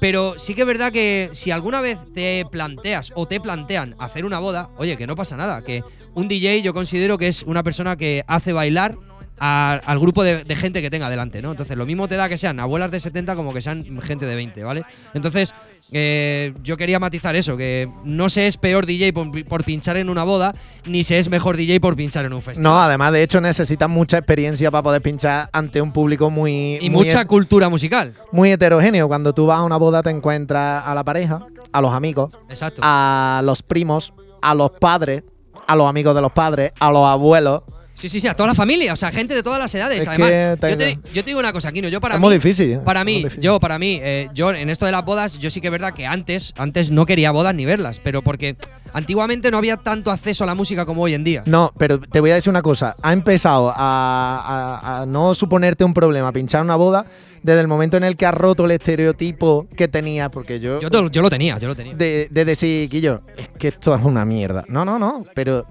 Pero sí que es verdad que si alguna vez te planteas o te plantean hacer una boda, oye, que no pasa nada, que un DJ yo considero que es una persona que hace bailar al grupo de, de gente que tenga delante, ¿no? Entonces lo mismo te da que sean abuelas de 70 como que sean gente de 20, ¿vale? Entonces eh, yo quería matizar eso, que no se es peor DJ por, por pinchar en una boda, ni se es mejor DJ por pinchar en un festival. No, además, de hecho, necesitas mucha experiencia para poder pinchar ante un público muy. Y muy mucha cultura musical. muy heterogéneo. Cuando tú vas a una boda te encuentras a la pareja, a los amigos, Exacto. a los primos, a los padres, a los amigos de los padres, a los abuelos. Sí, sí, sí, a toda la familia, o sea, gente de todas las edades. Es Además, que yo, te, tengo- yo te digo una cosa, Kino, yo para Es mí. muy difícil, ¿eh? Para mí, difícil. yo, para mí, eh, yo en esto de las bodas, yo sí que es verdad que antes, antes no quería bodas ni verlas, pero porque antiguamente no había tanto acceso a la música como hoy en día. No, pero te voy a decir una cosa. Ha empezado a, a- a no suponerte un problema pinchar una boda desde el momento en el que has roto el estereotipo que tenía, porque yo Yo, yo lo tenía, yo lo tenía. de, de decir, es que esto es una mierda. No, no, no, pero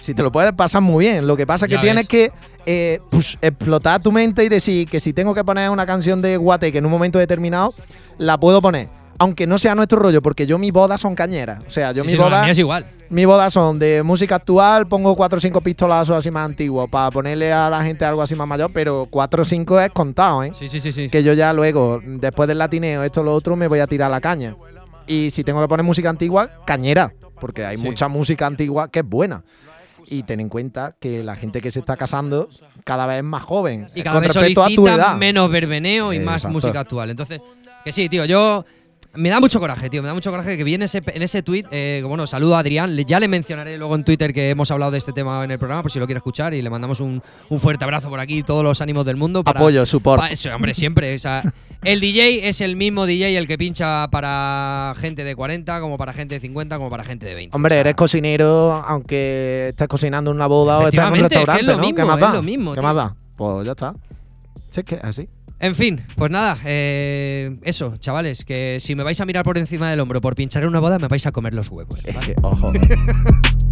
si te lo puedes pasar muy bien. Lo que pasa es que Ya tienes ves. que eh, pues, explotar tu mente y decir que si tengo que poner una canción de Guate que en un momento determinado la puedo poner. Aunque no sea nuestro rollo, porque yo mis bodas son cañeras. O sea, yo Sí, mis sí, bodas. es igual. Mis bodas son de música actual, pongo cuatro o cinco pistolazos así más antiguos para ponerle a la gente algo así más mayor, pero cuatro o cinco es contado, ¿eh? Sí, sí, sí, sí. Que yo ya luego, después del latineo, esto lo otro, me voy a tirar la caña. Y si tengo que poner música antigua, cañera, porque hay Sí. mucha música antigua que es buena. Y ten en cuenta que la gente que se está casando cada vez es más joven. Y cada con vez respecto a tu edad. menos verbeneo y más Exacto. música actual. Entonces, que sí, tío, yo. Me da mucho coraje, tío. Me da mucho coraje que viene ese, en ese tweet. Eh, bueno, saludo a Adrián. Ya le mencionaré luego en Twitter que hemos hablado de este tema en el programa, por si lo quiere escuchar. Y le mandamos un, un fuerte abrazo por aquí, todos los ánimos del mundo. para- Apoyo, support. eso, hombre, siempre. o sea, el DJ es el mismo DJ el que pincha para gente de 40, como para gente de 50, como para gente de 20. Hombre, O sea, eres cocinero, aunque estés cocinando en una boda o estés en un es que es restaurante, lo ¿no? mismo, ¿Qué más es da? lo mismo, ¿Qué tío. más da? Pues ya está. Sí, es que es así. En fin, pues nada, eh, eso, chavales, que si me vais a mirar por encima del hombro por pinchar en una boda, me vais a comer los huevos. Es ¿vale? que, ojo.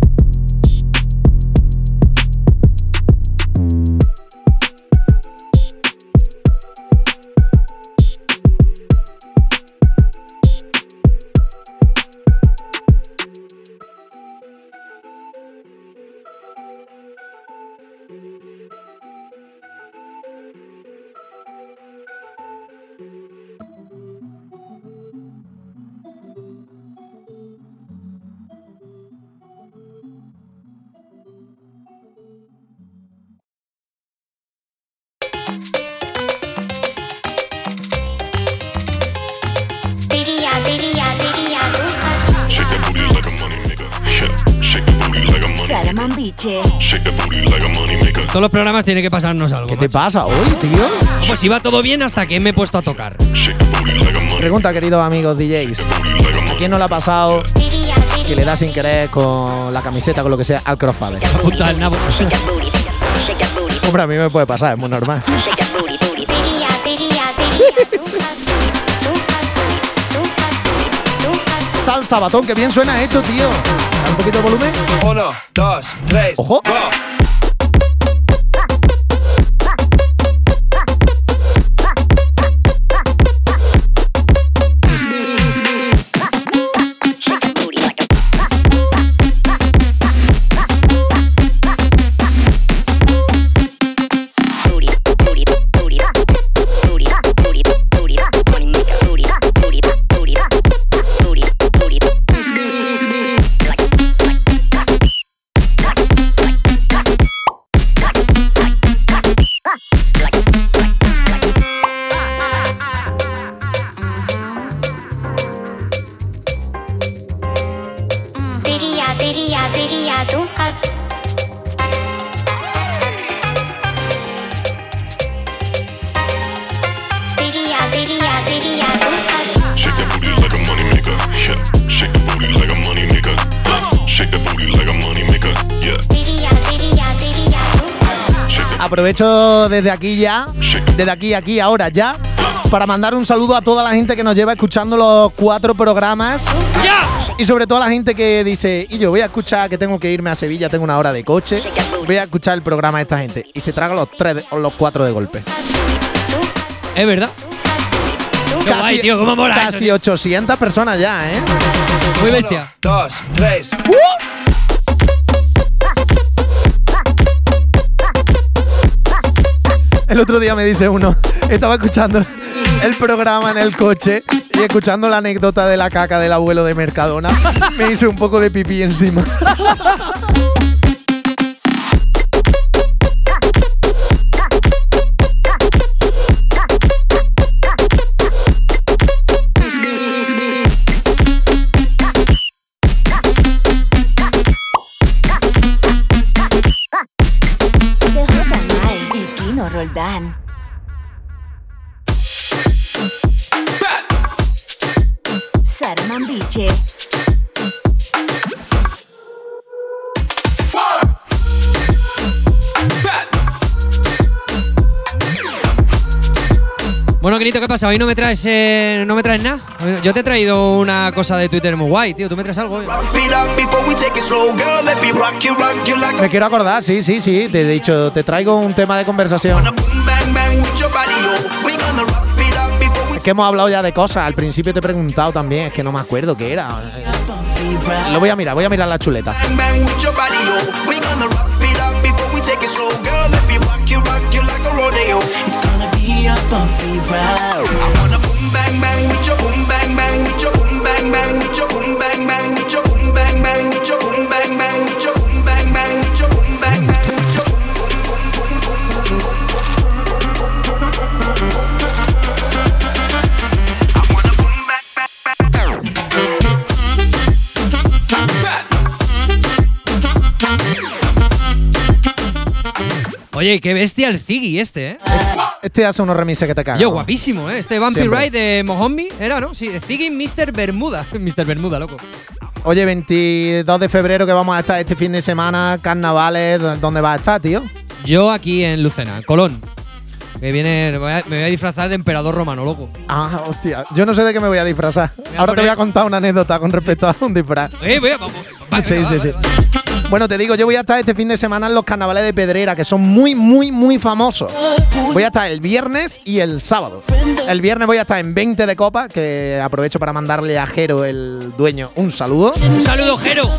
Todos los programas tiene que pasarnos algo. ¿Qué te macho. pasa hoy, tío? Pues iba todo bien hasta que me he puesto a tocar. Pregunta, queridos amigos DJs. ¿A quién no le ha pasado que le da sin querer con la camiseta, con lo que sea, al crossfader? Puta, el nabo. Hombre, a mí me puede pasar, es muy normal. Salsa, batón, que bien suena esto, tío. Da un poquito de volumen. Uno, dos, tres, Ojo. Aprovecho desde aquí ya, desde aquí, aquí, ahora ya, para mandar un saludo a toda la gente que nos lleva escuchando los cuatro programas. ¡Ya! Y sobre todo a la gente que dice, y yo voy a escuchar que tengo que irme a Sevilla, tengo una hora de coche, voy a escuchar el programa de esta gente. Y se traga los tres, o los cuatro de golpe. Es verdad. Qué guay, tío, cómo mola eso, Casi tío. 800 personas ya, ¿eh? Muy bestia. Dos, tres. El otro día me dice uno, estaba escuchando el programa en el coche y escuchando la anécdota de la caca del abuelo de Mercadona, me hice un poco de pipí encima. Roldán. Saramambiche. Bueno, Quinito, ¿qué pasa? Hoy no me traes, eh, no me traes nada. Yo te he traído una cosa de Twitter muy guay, tío. ¿Tú me traes algo? hoy? Me quiero acordar, sí, sí, sí. Te he dicho, te traigo un tema de conversación. Es que hemos hablado ya de cosas. Al principio te he preguntado también, es que no me acuerdo qué era. Lo voy a mirar, voy a mirar la chuleta. Oye, qué bestia el Ziggy este, ¿eh? Este hace unos remises que te cagan. Yo, guapísimo, ¿eh? Este Vampire. Ride de Mohombi, ¿era, no? Sí, Ziggy Mr. Bermuda. Mr. Bermuda, loco. Oye, 22 de febrero que vamos a estar este fin de semana, carnavales, ¿dó- ¿dónde vas a estar, tío? Yo aquí en Lucena, en Colón. Que viene, me voy, a, me voy a disfrazar de emperador romano, loco. Ah, hostia. Yo no sé de qué me voy a disfrazar. voy a Ahora te voy a contar una anécdota con respecto a un disfraz. Eh, voy a, vamos, vale, sí, sí, sí. vale. Bueno, te digo, yo voy a estar este fin de semana en los carnavales de Pedrera, que son muy, muy, muy famosos. Voy a estar el viernes y el sábado. El viernes voy a estar en 20 de copa, que aprovecho para mandarle a Jero, el dueño, un saludo. Un saludo, Jero.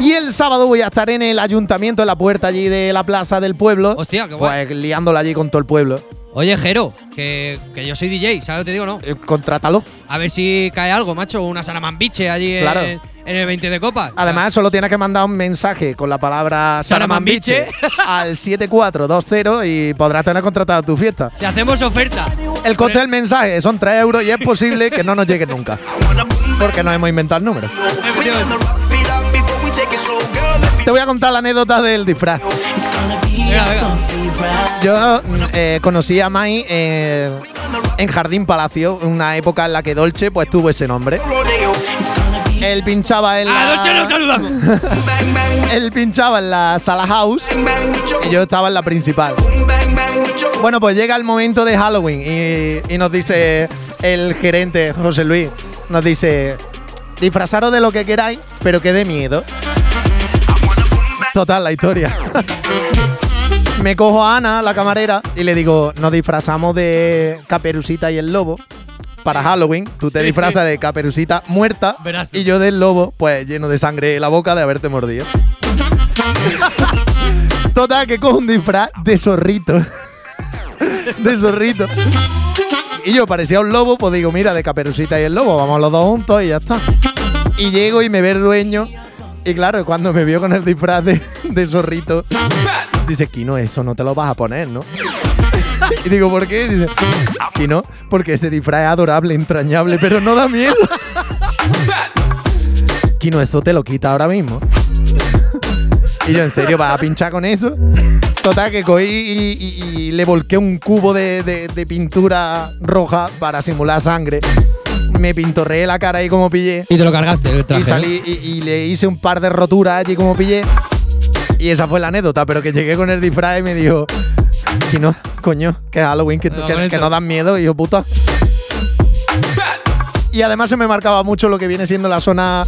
Y el sábado voy a estar en el ayuntamiento, en la puerta allí de la plaza del pueblo. Hostia, qué guay. Pues liándola allí con todo el pueblo. Oye, Jero, que, que yo soy DJ, ¿sabes lo que te digo, no? Eh, contrátalo. A ver si cae algo, macho. Una salamambiche allí Claro. en, en el 20 de copa. Además, solo tienes que mandar un mensaje con la palabra Saramambiche. Al 7420 y podrás tener contratada tu fiesta. Te hacemos oferta. El coste del mensaje son 3 euros y es posible que no nos llegue nunca. Porque nos hemos inventado el número. Te voy a contar la anécdota del disfraz. Venga, venga. Yo eh, conocí a Mai eh, en Jardín Palacio, una época en la que Dolce pues tuvo ese nombre. Él pinchaba en la, lo saludamos. él pinchaba en la sala house y yo estaba en la principal. Bueno, pues llega el momento de Halloween y, y nos dice el gerente, José Luis, nos dice, disfrazaros de lo que queráis, pero que dé miedo. Total, la historia. Me cojo a Ana, la camarera, y le digo, nos disfrazamos de Caperucita y el lobo para Halloween. Tú te Sí, disfrazas sí. de Caperucita muerta Verás y yo del lobo, pues lleno de sangre en la boca de haberte mordido. Total, que cojo un disfraz de zorrito. de zorrito. Y yo parecía un lobo, pues digo, mira, de Caperucita y el lobo, vamos los dos juntos y ya está. Y llego y me ve el dueño. Y claro, cuando me vio con el disfraz de, de zorrito, dice, Kino, eso no te lo vas a poner, ¿no? Y digo, ¿por qué? Dice, Kino, porque ese disfraz es adorable, entrañable, pero no da miedo. Kino, eso te lo quita ahora mismo. Y yo, ¿en serio vas a pinchar con eso? Total, que cogí y, y- y le volqué un cubo de, de- de pintura roja para simular sangre. Me pintorreé la cara ahí como pillé. Y te lo cargaste el traje. Y salí y, y le hice un par de roturas allí como pillé. Y esa fue la anécdota, pero que llegué con el disfraz y me dijo, que no, coño, que Halloween, que, No, que- con que esto. no dan miedo, hijo puta. Y además se me marcaba mucho lo que viene siendo la zona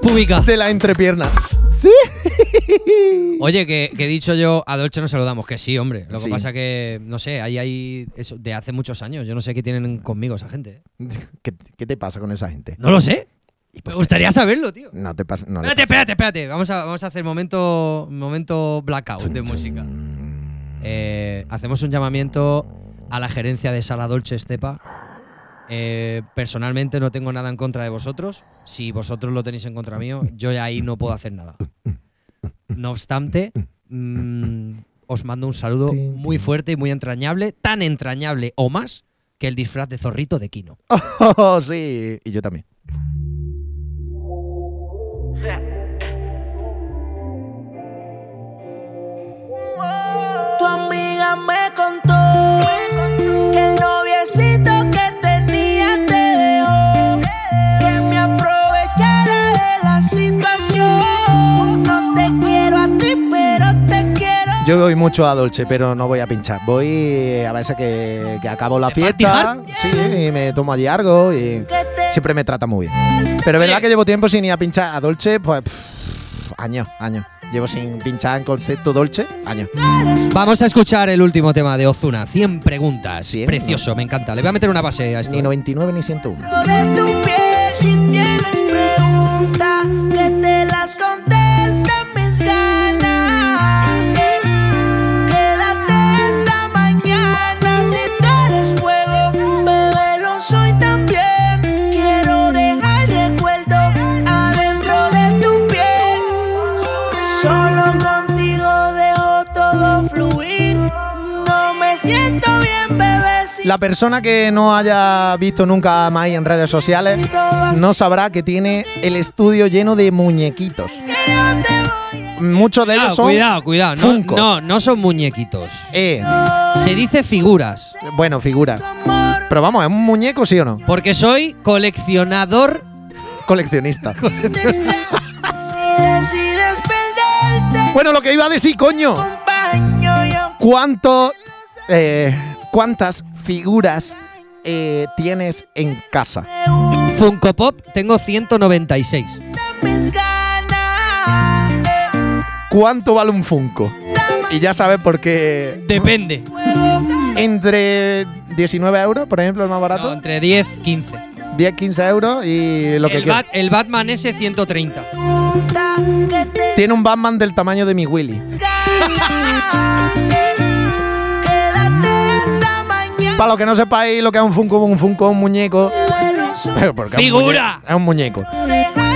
Pública. de la entrepierna. Sí. Oye, que, he dicho yo, a Dolce nos saludamos, que sí, hombre. Lo que Sí. pasa que, no sé, ahí hay eso de hace muchos años. Yo no sé qué tienen conmigo esa gente. ¿Qué, qué te pasa con esa gente? No lo sé. Me gustaría saberlo, tío. No te pasa. No Espérate, pasa. espérate, espérate. Vamos a, vamos a hacer momento, momento blackout de música. Eh, hacemos un llamamiento a la gerencia de Sala Dolce Estepa. Eh, personalmente no tengo nada en contra de vosotros. Si vosotros lo tenéis en contra mío, yo ya ahí no puedo hacer nada. No obstante, mm, os mando un saludo muy fuerte y muy entrañable, tan entrañable o más que el disfraz de zorrito de Kino. Oh, sí. Y yo también. Me contó que el noviecito que tenía te dejó. Que me aprovechara de la situación. No te quiero a ti, pero te quiero. Yo voy mucho a Dolce, pero no voy a pinchar. Voy a veces que, que acabo la ¿De fiesta. Sí, y me tomo allí algo y siempre me trata muy bien. Pero es verdad que llevo tiempo sin ir a pinchar a Dolce, pues pff, años, años. Llevo sin pinchar en concepto Dolce, años. Vamos a escuchar el último tema de Ozuna, 100 preguntas. 100, Precioso, me encanta. Le voy a meter una base a esto. Ni 99 ni 101. de tu piel si tienes preguntas que te las contesten La persona que no haya visto nunca a Mai en redes sociales no sabrá que tiene el estudio lleno de muñequitos. Muchos de ellos son cuidado, cuidado. No, Funkos. no, no son muñequitos. Eh, Se dice figuras. bueno, figura. Pero vamos, ¿es un muñeco sí o no? Porque soy coleccionador. Coleccionista. Si decides perderte, bueno, lo que iba a decir, coño. ¿Cuánto, eh, ¿Cuántas figuras eh, tienes en casa? Funko Pop tengo 196. Mis ganas, eh, ¿Cuánto vale un Funko? Y ya sabes por qué. Depende. Entre 19 euros, por ejemplo, el más No, barato. entre 10, 15. 10, 15 euros y lo que El, quieras. Bat- el Batman S 130. pregunta que te Tiene un Batman del tamaño de mi Willy. Para los que no sepáis lo que es un Funko, un Funko es un muñeco. ¡Figura! Es un muñeco.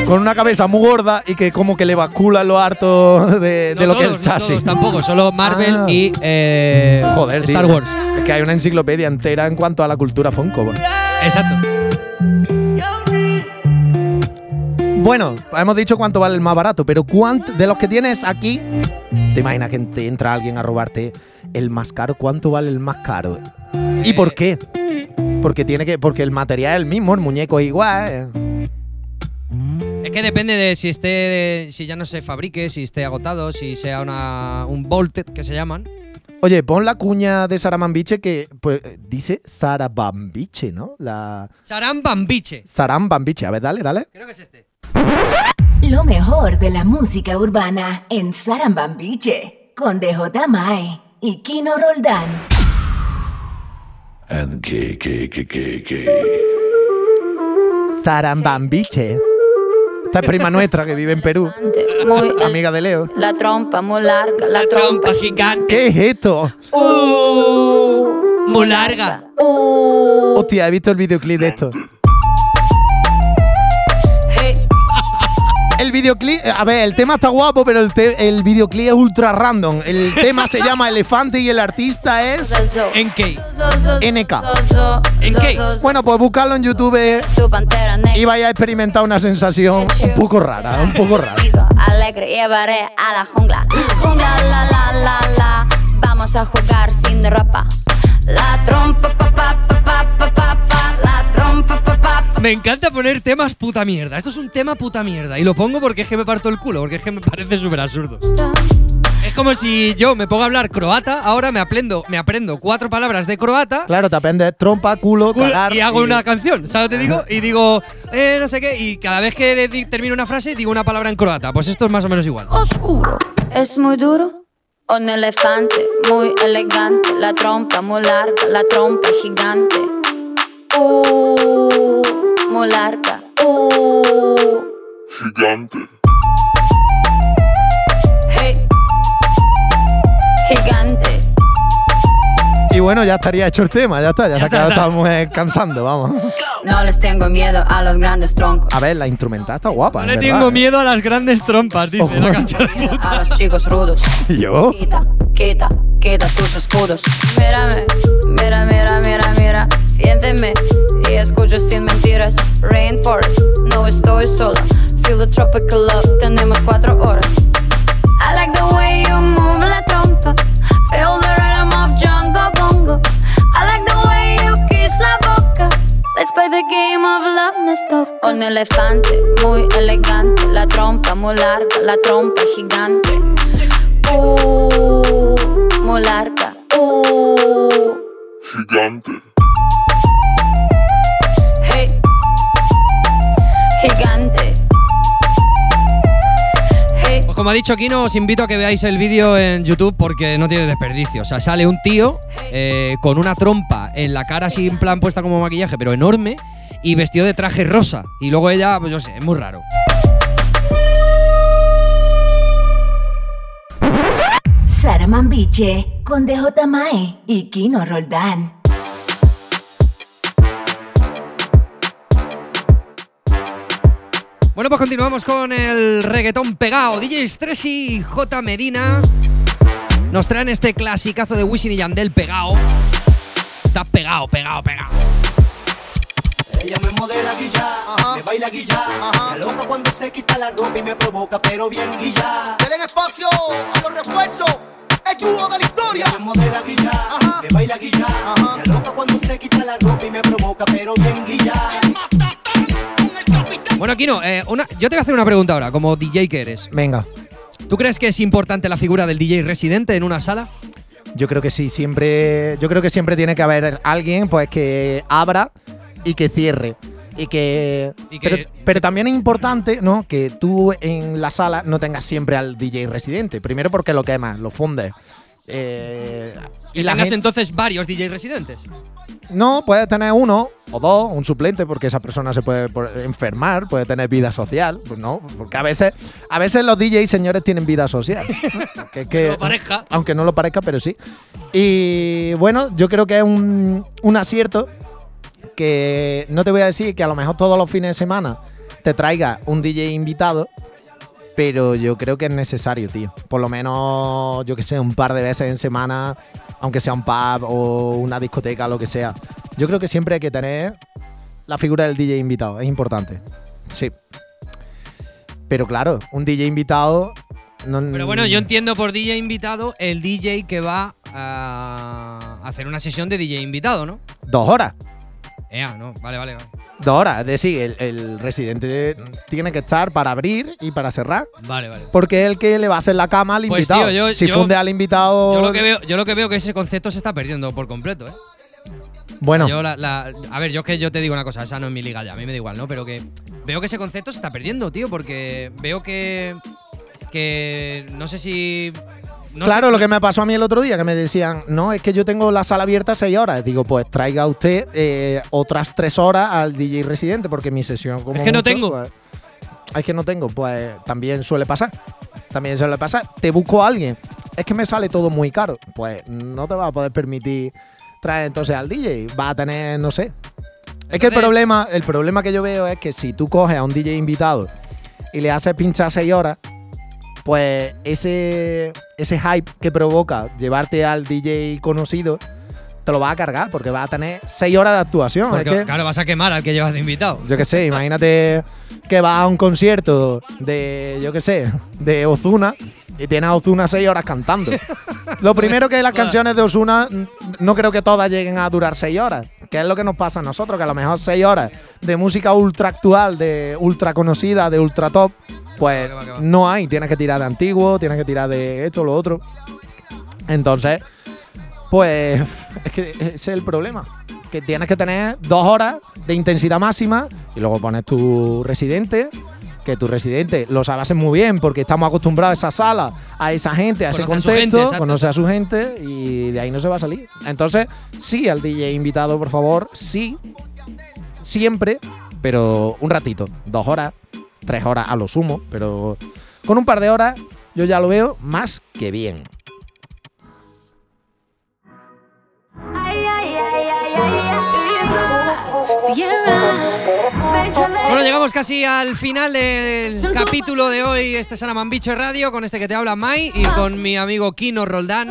Con una cabeza muy gorda y que como que le bascula lo harto de, de No lo que es el no chasis. todos tampoco, solo Marvel Ah. y eh, Joder, Star tío. Wars. Es que hay una enciclopedia entera en cuanto a la cultura Funko. Exacto. Bueno, hemos dicho cuánto vale el más barato, pero ¿cuánto de los que tienes aquí? ¿Te imaginas que te entra alguien a robarte el más caro? ¿Cuánto vale el más caro? ¿Y Eh, por qué? Porque tiene que, porque el material es el mismo, el muñeco es igual. eh. Es que depende de si esté, si ya no se fabrique, si esté agotado, si sea una, un bolted que se llaman. Oye, pon la cuña de Sara Bambiche que pues, eh, dice Sara Bambiche, ¿no? La Saram Bambiche. Saram Bambiche. A ver, dale, dale. Creo que es este. Lo mejor de la música urbana en Sarambambiche con DJ Mae y Kino Roldán. And que, que, que, que, que. Saram Bambiche. Esta es prima nuestra que vive en Perú. Muy el- Amiga de Leo. la trompa muy larga, la trompa gigante. ¿Qué es esto? Uh, Muy larga. uh. Hostia, he visto el videoclip de esto. Videoclip, eh, a ver, el tema está guapo, pero el, te- el videoclip es ultra random. El tema se llama Elefante y el artista es NK. so. Bueno, pues buscarlo en YouTube eh, y vaya a experimentar una sensación un poco rara, un poco rara. Conmigo, Alegre llevaré a la jungla. Jungla, la, la, la, la. Vamos a jugar sin ropa. La trompa, pa, pa, pa, pa, pa, pa, Me encanta poner temas puta mierda. Esto es un tema puta mierda. Y lo pongo porque es que me parto el culo, porque es que me parece súper absurdo. Es como si yo me pongo a hablar croata, ahora me aprendo, me aprendo cuatro palabras de croata Claro, te aprendes trompa, culo, culo, cagar y hago una canción, ¿sabes lo que te digo? Y digo, eh, no sé qué, y cada vez que termino una frase digo una palabra en croata. Pues esto es más o menos igual. oscuro. Es muy duro. Un elefante muy elegante. La trompa muy larga, la trompa gigante. Uh, muy larga. Uh. Gigante. Hey. Gigante. Y bueno, ya estaría hecho el tema, ya está, ya, se ha está, quedado, ya está. estamos eh, cansando, vamos. No les tengo miedo a los grandes troncos. A ver, la instrumental está guapa. No le verdad, tengo ¿eh? miedo a las grandes trompas, dice Ojo. la cancha de Miedo a los chicos rudos. ¿Yo? Quita, quita, quita tus escudos. Mírame, mira, mira, mira, mira. Siénteme y escucho sin mentiras. Rainforest, no estoy sola. Feel the tropical love, tenemos cuatro horas. I like the way you move la trompa. Feel the rhythm of Jungle Bongo. I like the way you kiss la boca. Let's play the game of love, no stop. Un elefante muy elegante. La trompa muy larga, la trompa gigante. Uh, muy larga. Uh, Gigante. Como ha dicho Kino, os invito a que veáis el vídeo en YouTube porque no tiene desperdicio. O sea, sale un tío eh, con una trompa en la cara así en plan puesta como maquillaje, pero enorme, y vestido de traje rosa. Y luego ella, pues yo sé, es muy raro. Con DJ Mae y Kino Roldán. Bueno, pues continuamos con el reggaetón pegado. DJ Stressy y J Medina nos traen este clasicazo de Wisin y Yandel pegado. Está pegado, pegado, pegado. Ella me modela guilla, me baila guilla, me loca cuando se quita la ropa y me provoca, pero bien guilla. Denle espacio a los refuerzos, el dúo de la historia. Ella me modela guilla, me baila guilla, me loca cuando se quita la ropa y me provoca, pero bien guilla. Bueno, Kino, eh, una- yo te voy a hacer una pregunta ahora, como DJ que eres. Venga. ¿Tú crees que es importante la figura del DJ residente en una sala? Yo creo que sí, siempre. Yo creo que siempre tiene que haber alguien pues que abra y que cierre. Y que, Y que- pero, pero también es importante, ¿no? Que tú en la sala no tengas siempre al DJ residente. Primero porque lo quemas, lo fundes. Eh, Y, tengas gente- entonces varios DJ residentes. No, puedes tener uno o dos, un suplente, porque esa persona se puede enfermar, puede tener vida social, pues no, porque a veces, a veces los DJs señores tienen vida social. Que que- No parezca. Aunque no lo parezca, pero sí. Y bueno, yo creo que es un, un acierto que no te voy a decir que a lo mejor todos los fines de semana te traiga un DJ invitado, pero yo creo que es necesario, tío. Por lo menos, yo que sé, un par de veces en semana, aunque sea un pub o una discoteca, lo que sea. Yo creo que siempre hay que tener la figura del DJ invitado, es importante. Sí. Pero claro, un DJ invitado. No, Pero bueno, yo entiendo por DJ invitado el DJ que va a hacer una sesión de DJ invitado, ¿no? Dos horas. Ea, no, vale, vale, vale. Dos horas. Es decir, el, el residente tiene que estar para abrir y para cerrar. Vale, vale. Porque es el que le va a hacer la cama al Pues, invitado. tío, yo- si yo- funde al invitado. Yo lo que veo, yo lo que veo que ese concepto se está perdiendo por completo, ¿eh? Bueno, Yo la- la- a ver, yo es que yo te digo una cosa, esa no es mi liga ya, a mí me da igual, ¿no? Pero que veo que ese concepto se está perdiendo, tío, porque veo que que no sé si no claro, sé- lo que me pasó a mí el otro día, que me decían, no, es que yo tengo la sala abierta seis horas. Digo, pues traiga usted eh, otras tres horas al DJ residente, porque mi sesión como Es que no tengo. pues, es que no tengo, pues también suele pasar. También suele pasar. Te busco a alguien. Es que me sale todo muy caro. Pues no te vas a poder permitir traer entonces al DJ. Va a tener, no sé. es que el problema, el problema que yo veo es que si tú coges a un DJ invitado y le haces pinchar seis horas, pues ese, ese hype que provoca llevarte al DJ conocido te lo va a cargar porque va a tener seis horas de actuación. porque, es que, claro, vas a quemar al que llevas de invitado. yo qué sé, imagínate que vas a un concierto de, yo qué sé, de Ozuna y tienes a Ozuna seis horas cantando. Lo primero que las canciones de Ozuna mm, no creo que todas lleguen a durar seis horas. Que es lo que nos pasa a nosotros, que a lo mejor seis horas de música ultra actual, de ultra conocida, de ultra top, pues va, va. no hay. Tienes que tirar de antiguo, tienes que tirar de esto, lo otro. Entonces, pues es que ese es el problema. Que tienes que tener dos horas de intensidad máxima y luego pones tu residente. Que tu residente lo sabe hacer muy bien porque estamos acostumbrados a esa sala, a esa gente, a ese a contexto, gente, exacto. conoce a su gente y de ahí no se va a salir. Entonces, sí al DJ invitado, por favor, sí, siempre, pero un ratito, dos horas, tres horas a lo sumo, pero con un par de horas yo ya lo veo más que bien. Bueno, llegamos casi al final del capítulo de hoy, este Sanaman Bicho Radio, con este que te habla Mai y con mi amigo Kino Roldán.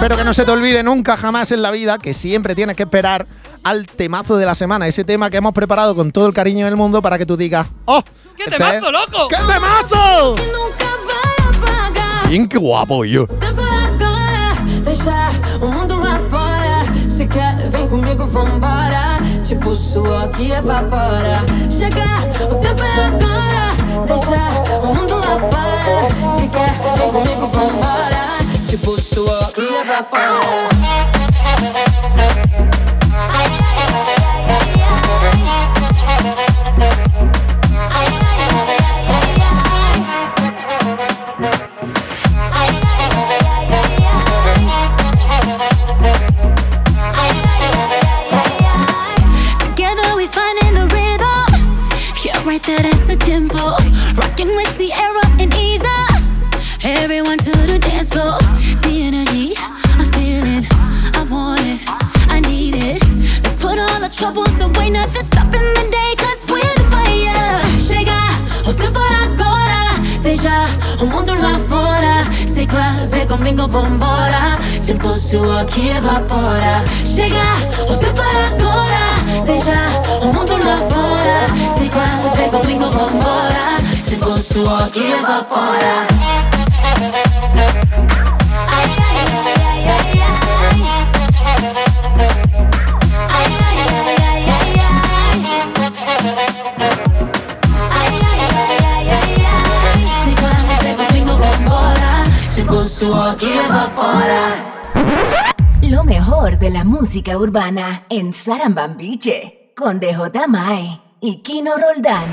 Pero que no se te olvide nunca jamás en la vida que siempre tienes que esperar al temazo de la semana, ese tema que hemos preparado con todo el cariño del mundo para que tú digas, ¡oh! ¡Qué este temazo, es- loco! ¡Qué temazo! Bien, qué guapo yo. o mundo lá Tipo suor que evapora. Chega, o tempo é agora. Deixa o mundo lá fora. Se quer, vem comigo, vambora. tipo sua que evapora. comigo, vambora. Tempo sua que evapora. Chega, tempo para agora Deixa o mundo lá fora. Se quer, vem comigo vambora. Tempo sua que evapora. Que evapora. Lo mejor de la música urbana en Sarambambiche con DJ Mae y Kino Roldán.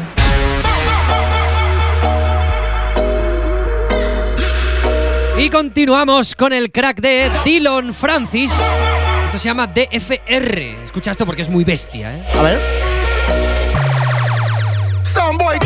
Y continuamos con el crack de Dylan Francis. Esto se llama DFR. Escucha esto porque es muy bestia, ¿eh? A ver. Soundboy.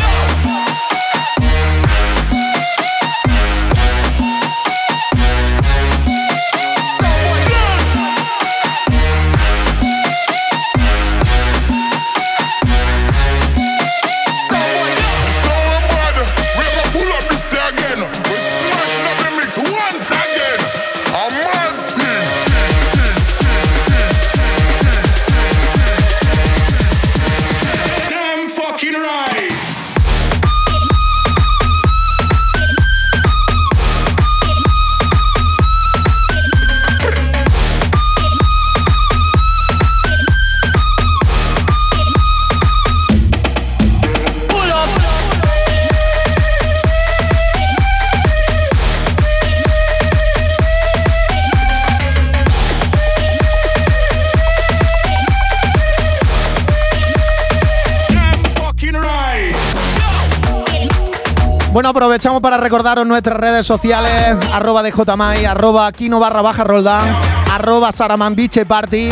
Aprovechamos para recordaros nuestras redes sociales, arroba de arroba Kino barra baja Roldán, arroba Saramambiche Party.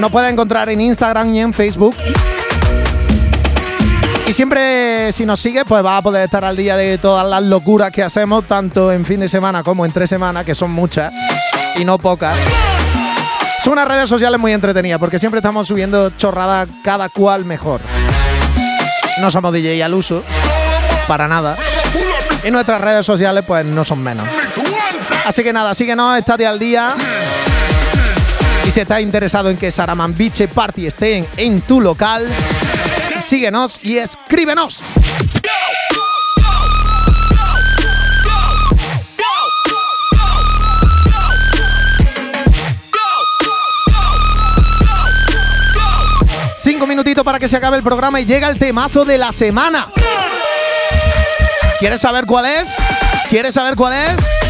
Nos puede encontrar en Instagram y en Facebook. Y siempre, si nos sigue, pues va a poder estar al día de todas las locuras que hacemos, tanto en fin de semana como en tres semanas, que son muchas y no pocas. Son unas redes sociales muy entretenidas, porque siempre estamos subiendo chorradas cada cual mejor. No somos DJ al uso, para nada. Y nuestras redes sociales, pues no son menos. Así que nada, síguenos, estate al día. Y si estás interesado en que Saraman Beach Party esté en, en tu local, síguenos y escríbenos. Cinco minutitos para que se acabe el programa y llega el temazo de la semana. ¿Quieres saber cuál es? ¿Quieres saber cuál es?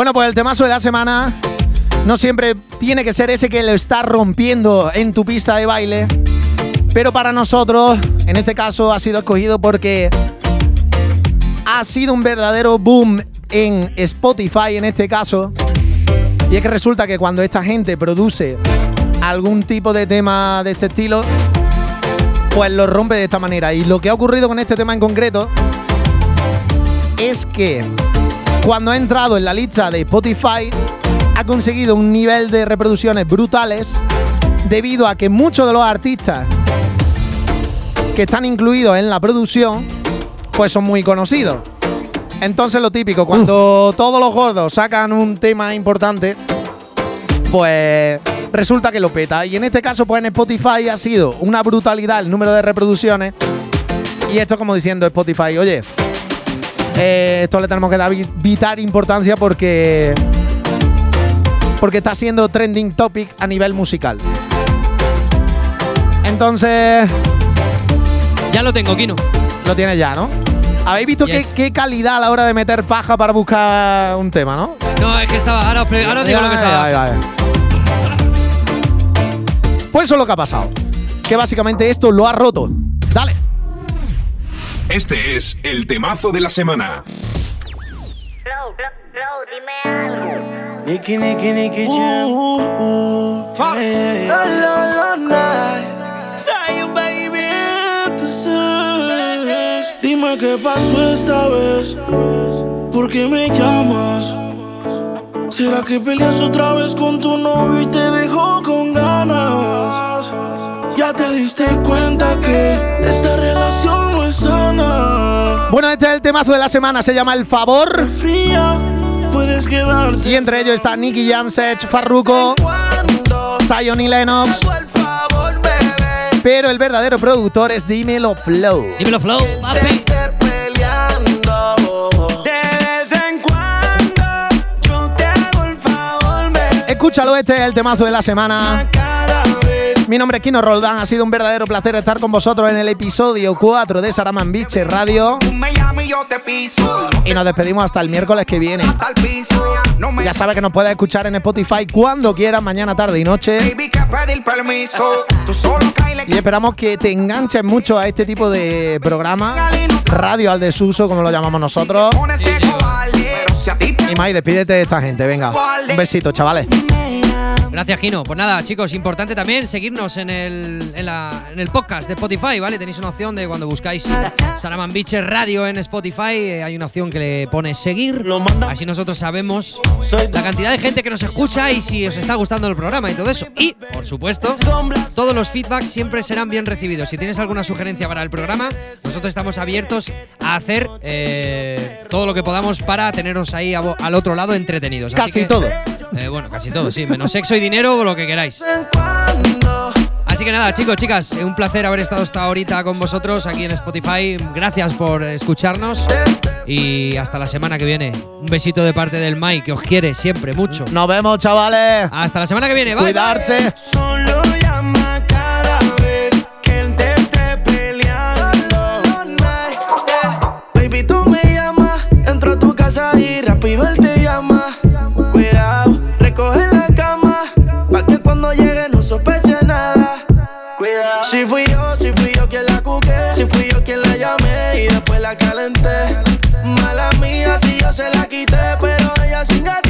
Bueno, pues el temazo de la semana no siempre tiene que ser ese que lo está rompiendo en tu pista de baile. Pero para nosotros, en este caso, ha sido escogido porque ha sido un verdadero boom en Spotify en este caso. Y es que resulta que cuando esta gente produce algún tipo de tema de este estilo, pues lo rompe de esta manera. Y lo que ha ocurrido con este tema en concreto es que cuando ha entrado en la lista de Spotify ha conseguido un nivel de reproducciones brutales debido a que muchos de los artistas que están incluidos en la producción pues son muy conocidos. Entonces lo típico, cuando todos los gordos sacan un tema importante, pues resulta que lo peta. Y en este caso, pues en Spotify ha sido una brutalidad el número de reproducciones. Y esto como diciendo Spotify, oye, eh, esto le tenemos que dar vi- vital importancia porque porque está siendo trending topic a nivel musical. Entonces, Ya lo tengo, Kino. lo tienes ya, ¿no? ¿Habéis visto qué, Yes. qué calidad a la hora de meter paja para buscar un tema, no? No, es que estaba. Ahora, os digo lo que estaba. Pues eso es lo que ha pasado. Que básicamente esto lo ha roto. Dale. Este es el temazo de la semana. Nicky, Nicky, Nicky Jam. Fuck. La, la, la, night. Say, baby, Entonces, dime qué pasó esta vez. ¿Por qué me llamas? ¿Será que peleas otra vez con tu novio y te dejó con ganas? Te diste cuenta que esta relación no es sana. Bueno, este es el temazo de la semana. Se llama El Favor. Fría, puedes quedarte. Y entre ellos está Nicky Jam, Sech, Farruko, Zion y Lennox. Pero el verdadero productor es Dímelo Flow. Dímelo, Flow, papi. Escúchalo, este es el temazo de la semana. Mi nombre es Kino Roldán. Ha sido un verdadero placer estar con vosotros en el episodio 4 de Saraman Beach Radio. y nos despedimos hasta el miércoles que viene. Ya sabes que nos puedes escuchar en Spotify cuando quieras, mañana, tarde y noche. Y esperamos que te enganches mucho a este tipo de programa. Radio al desuso, como lo llamamos nosotros. Y Mai, despídete de esta gente, venga. Un besito, chavales. Gracias, Kino. Pues nada, chicos, importante también seguirnos en el, en, la- en el podcast de Spotify, ¿vale? Tenéis una opción de cuando buscáis Saraman Beach Radio en Spotify, eh, hay una opción que le pone seguir. Así nosotros sabemos la cantidad de gente que nos escucha y si os está gustando el programa y todo eso. Y, por supuesto, todos los feedbacks siempre serán bien recibidos. Si tienes alguna sugerencia para el programa, nosotros estamos abiertos a hacer eh, todo lo que podamos para teneros ahí al otro lado entretenidos. Así Casi que- todo. Eh, bueno, casi todo, sí. Menos sexo y dinero o lo que queráis. Así que nada, chicos, chicas, eh, un placer haber estado hasta ahorita con vosotros aquí en Spotify. Gracias por escucharnos y hasta la semana que viene. Un besito de parte del Mike, que os quiere siempre mucho. Nos vemos, chavales. Hasta la semana que viene, bye. Cuidarse. Solo Si fui yo, si fui yo quien la cuqué, si fui yo quien la llamé y después la calenté. Mala mía, si yo se la quité, pero ella sin gatear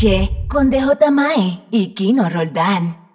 Biche con DJ Mae y Kino Roldán.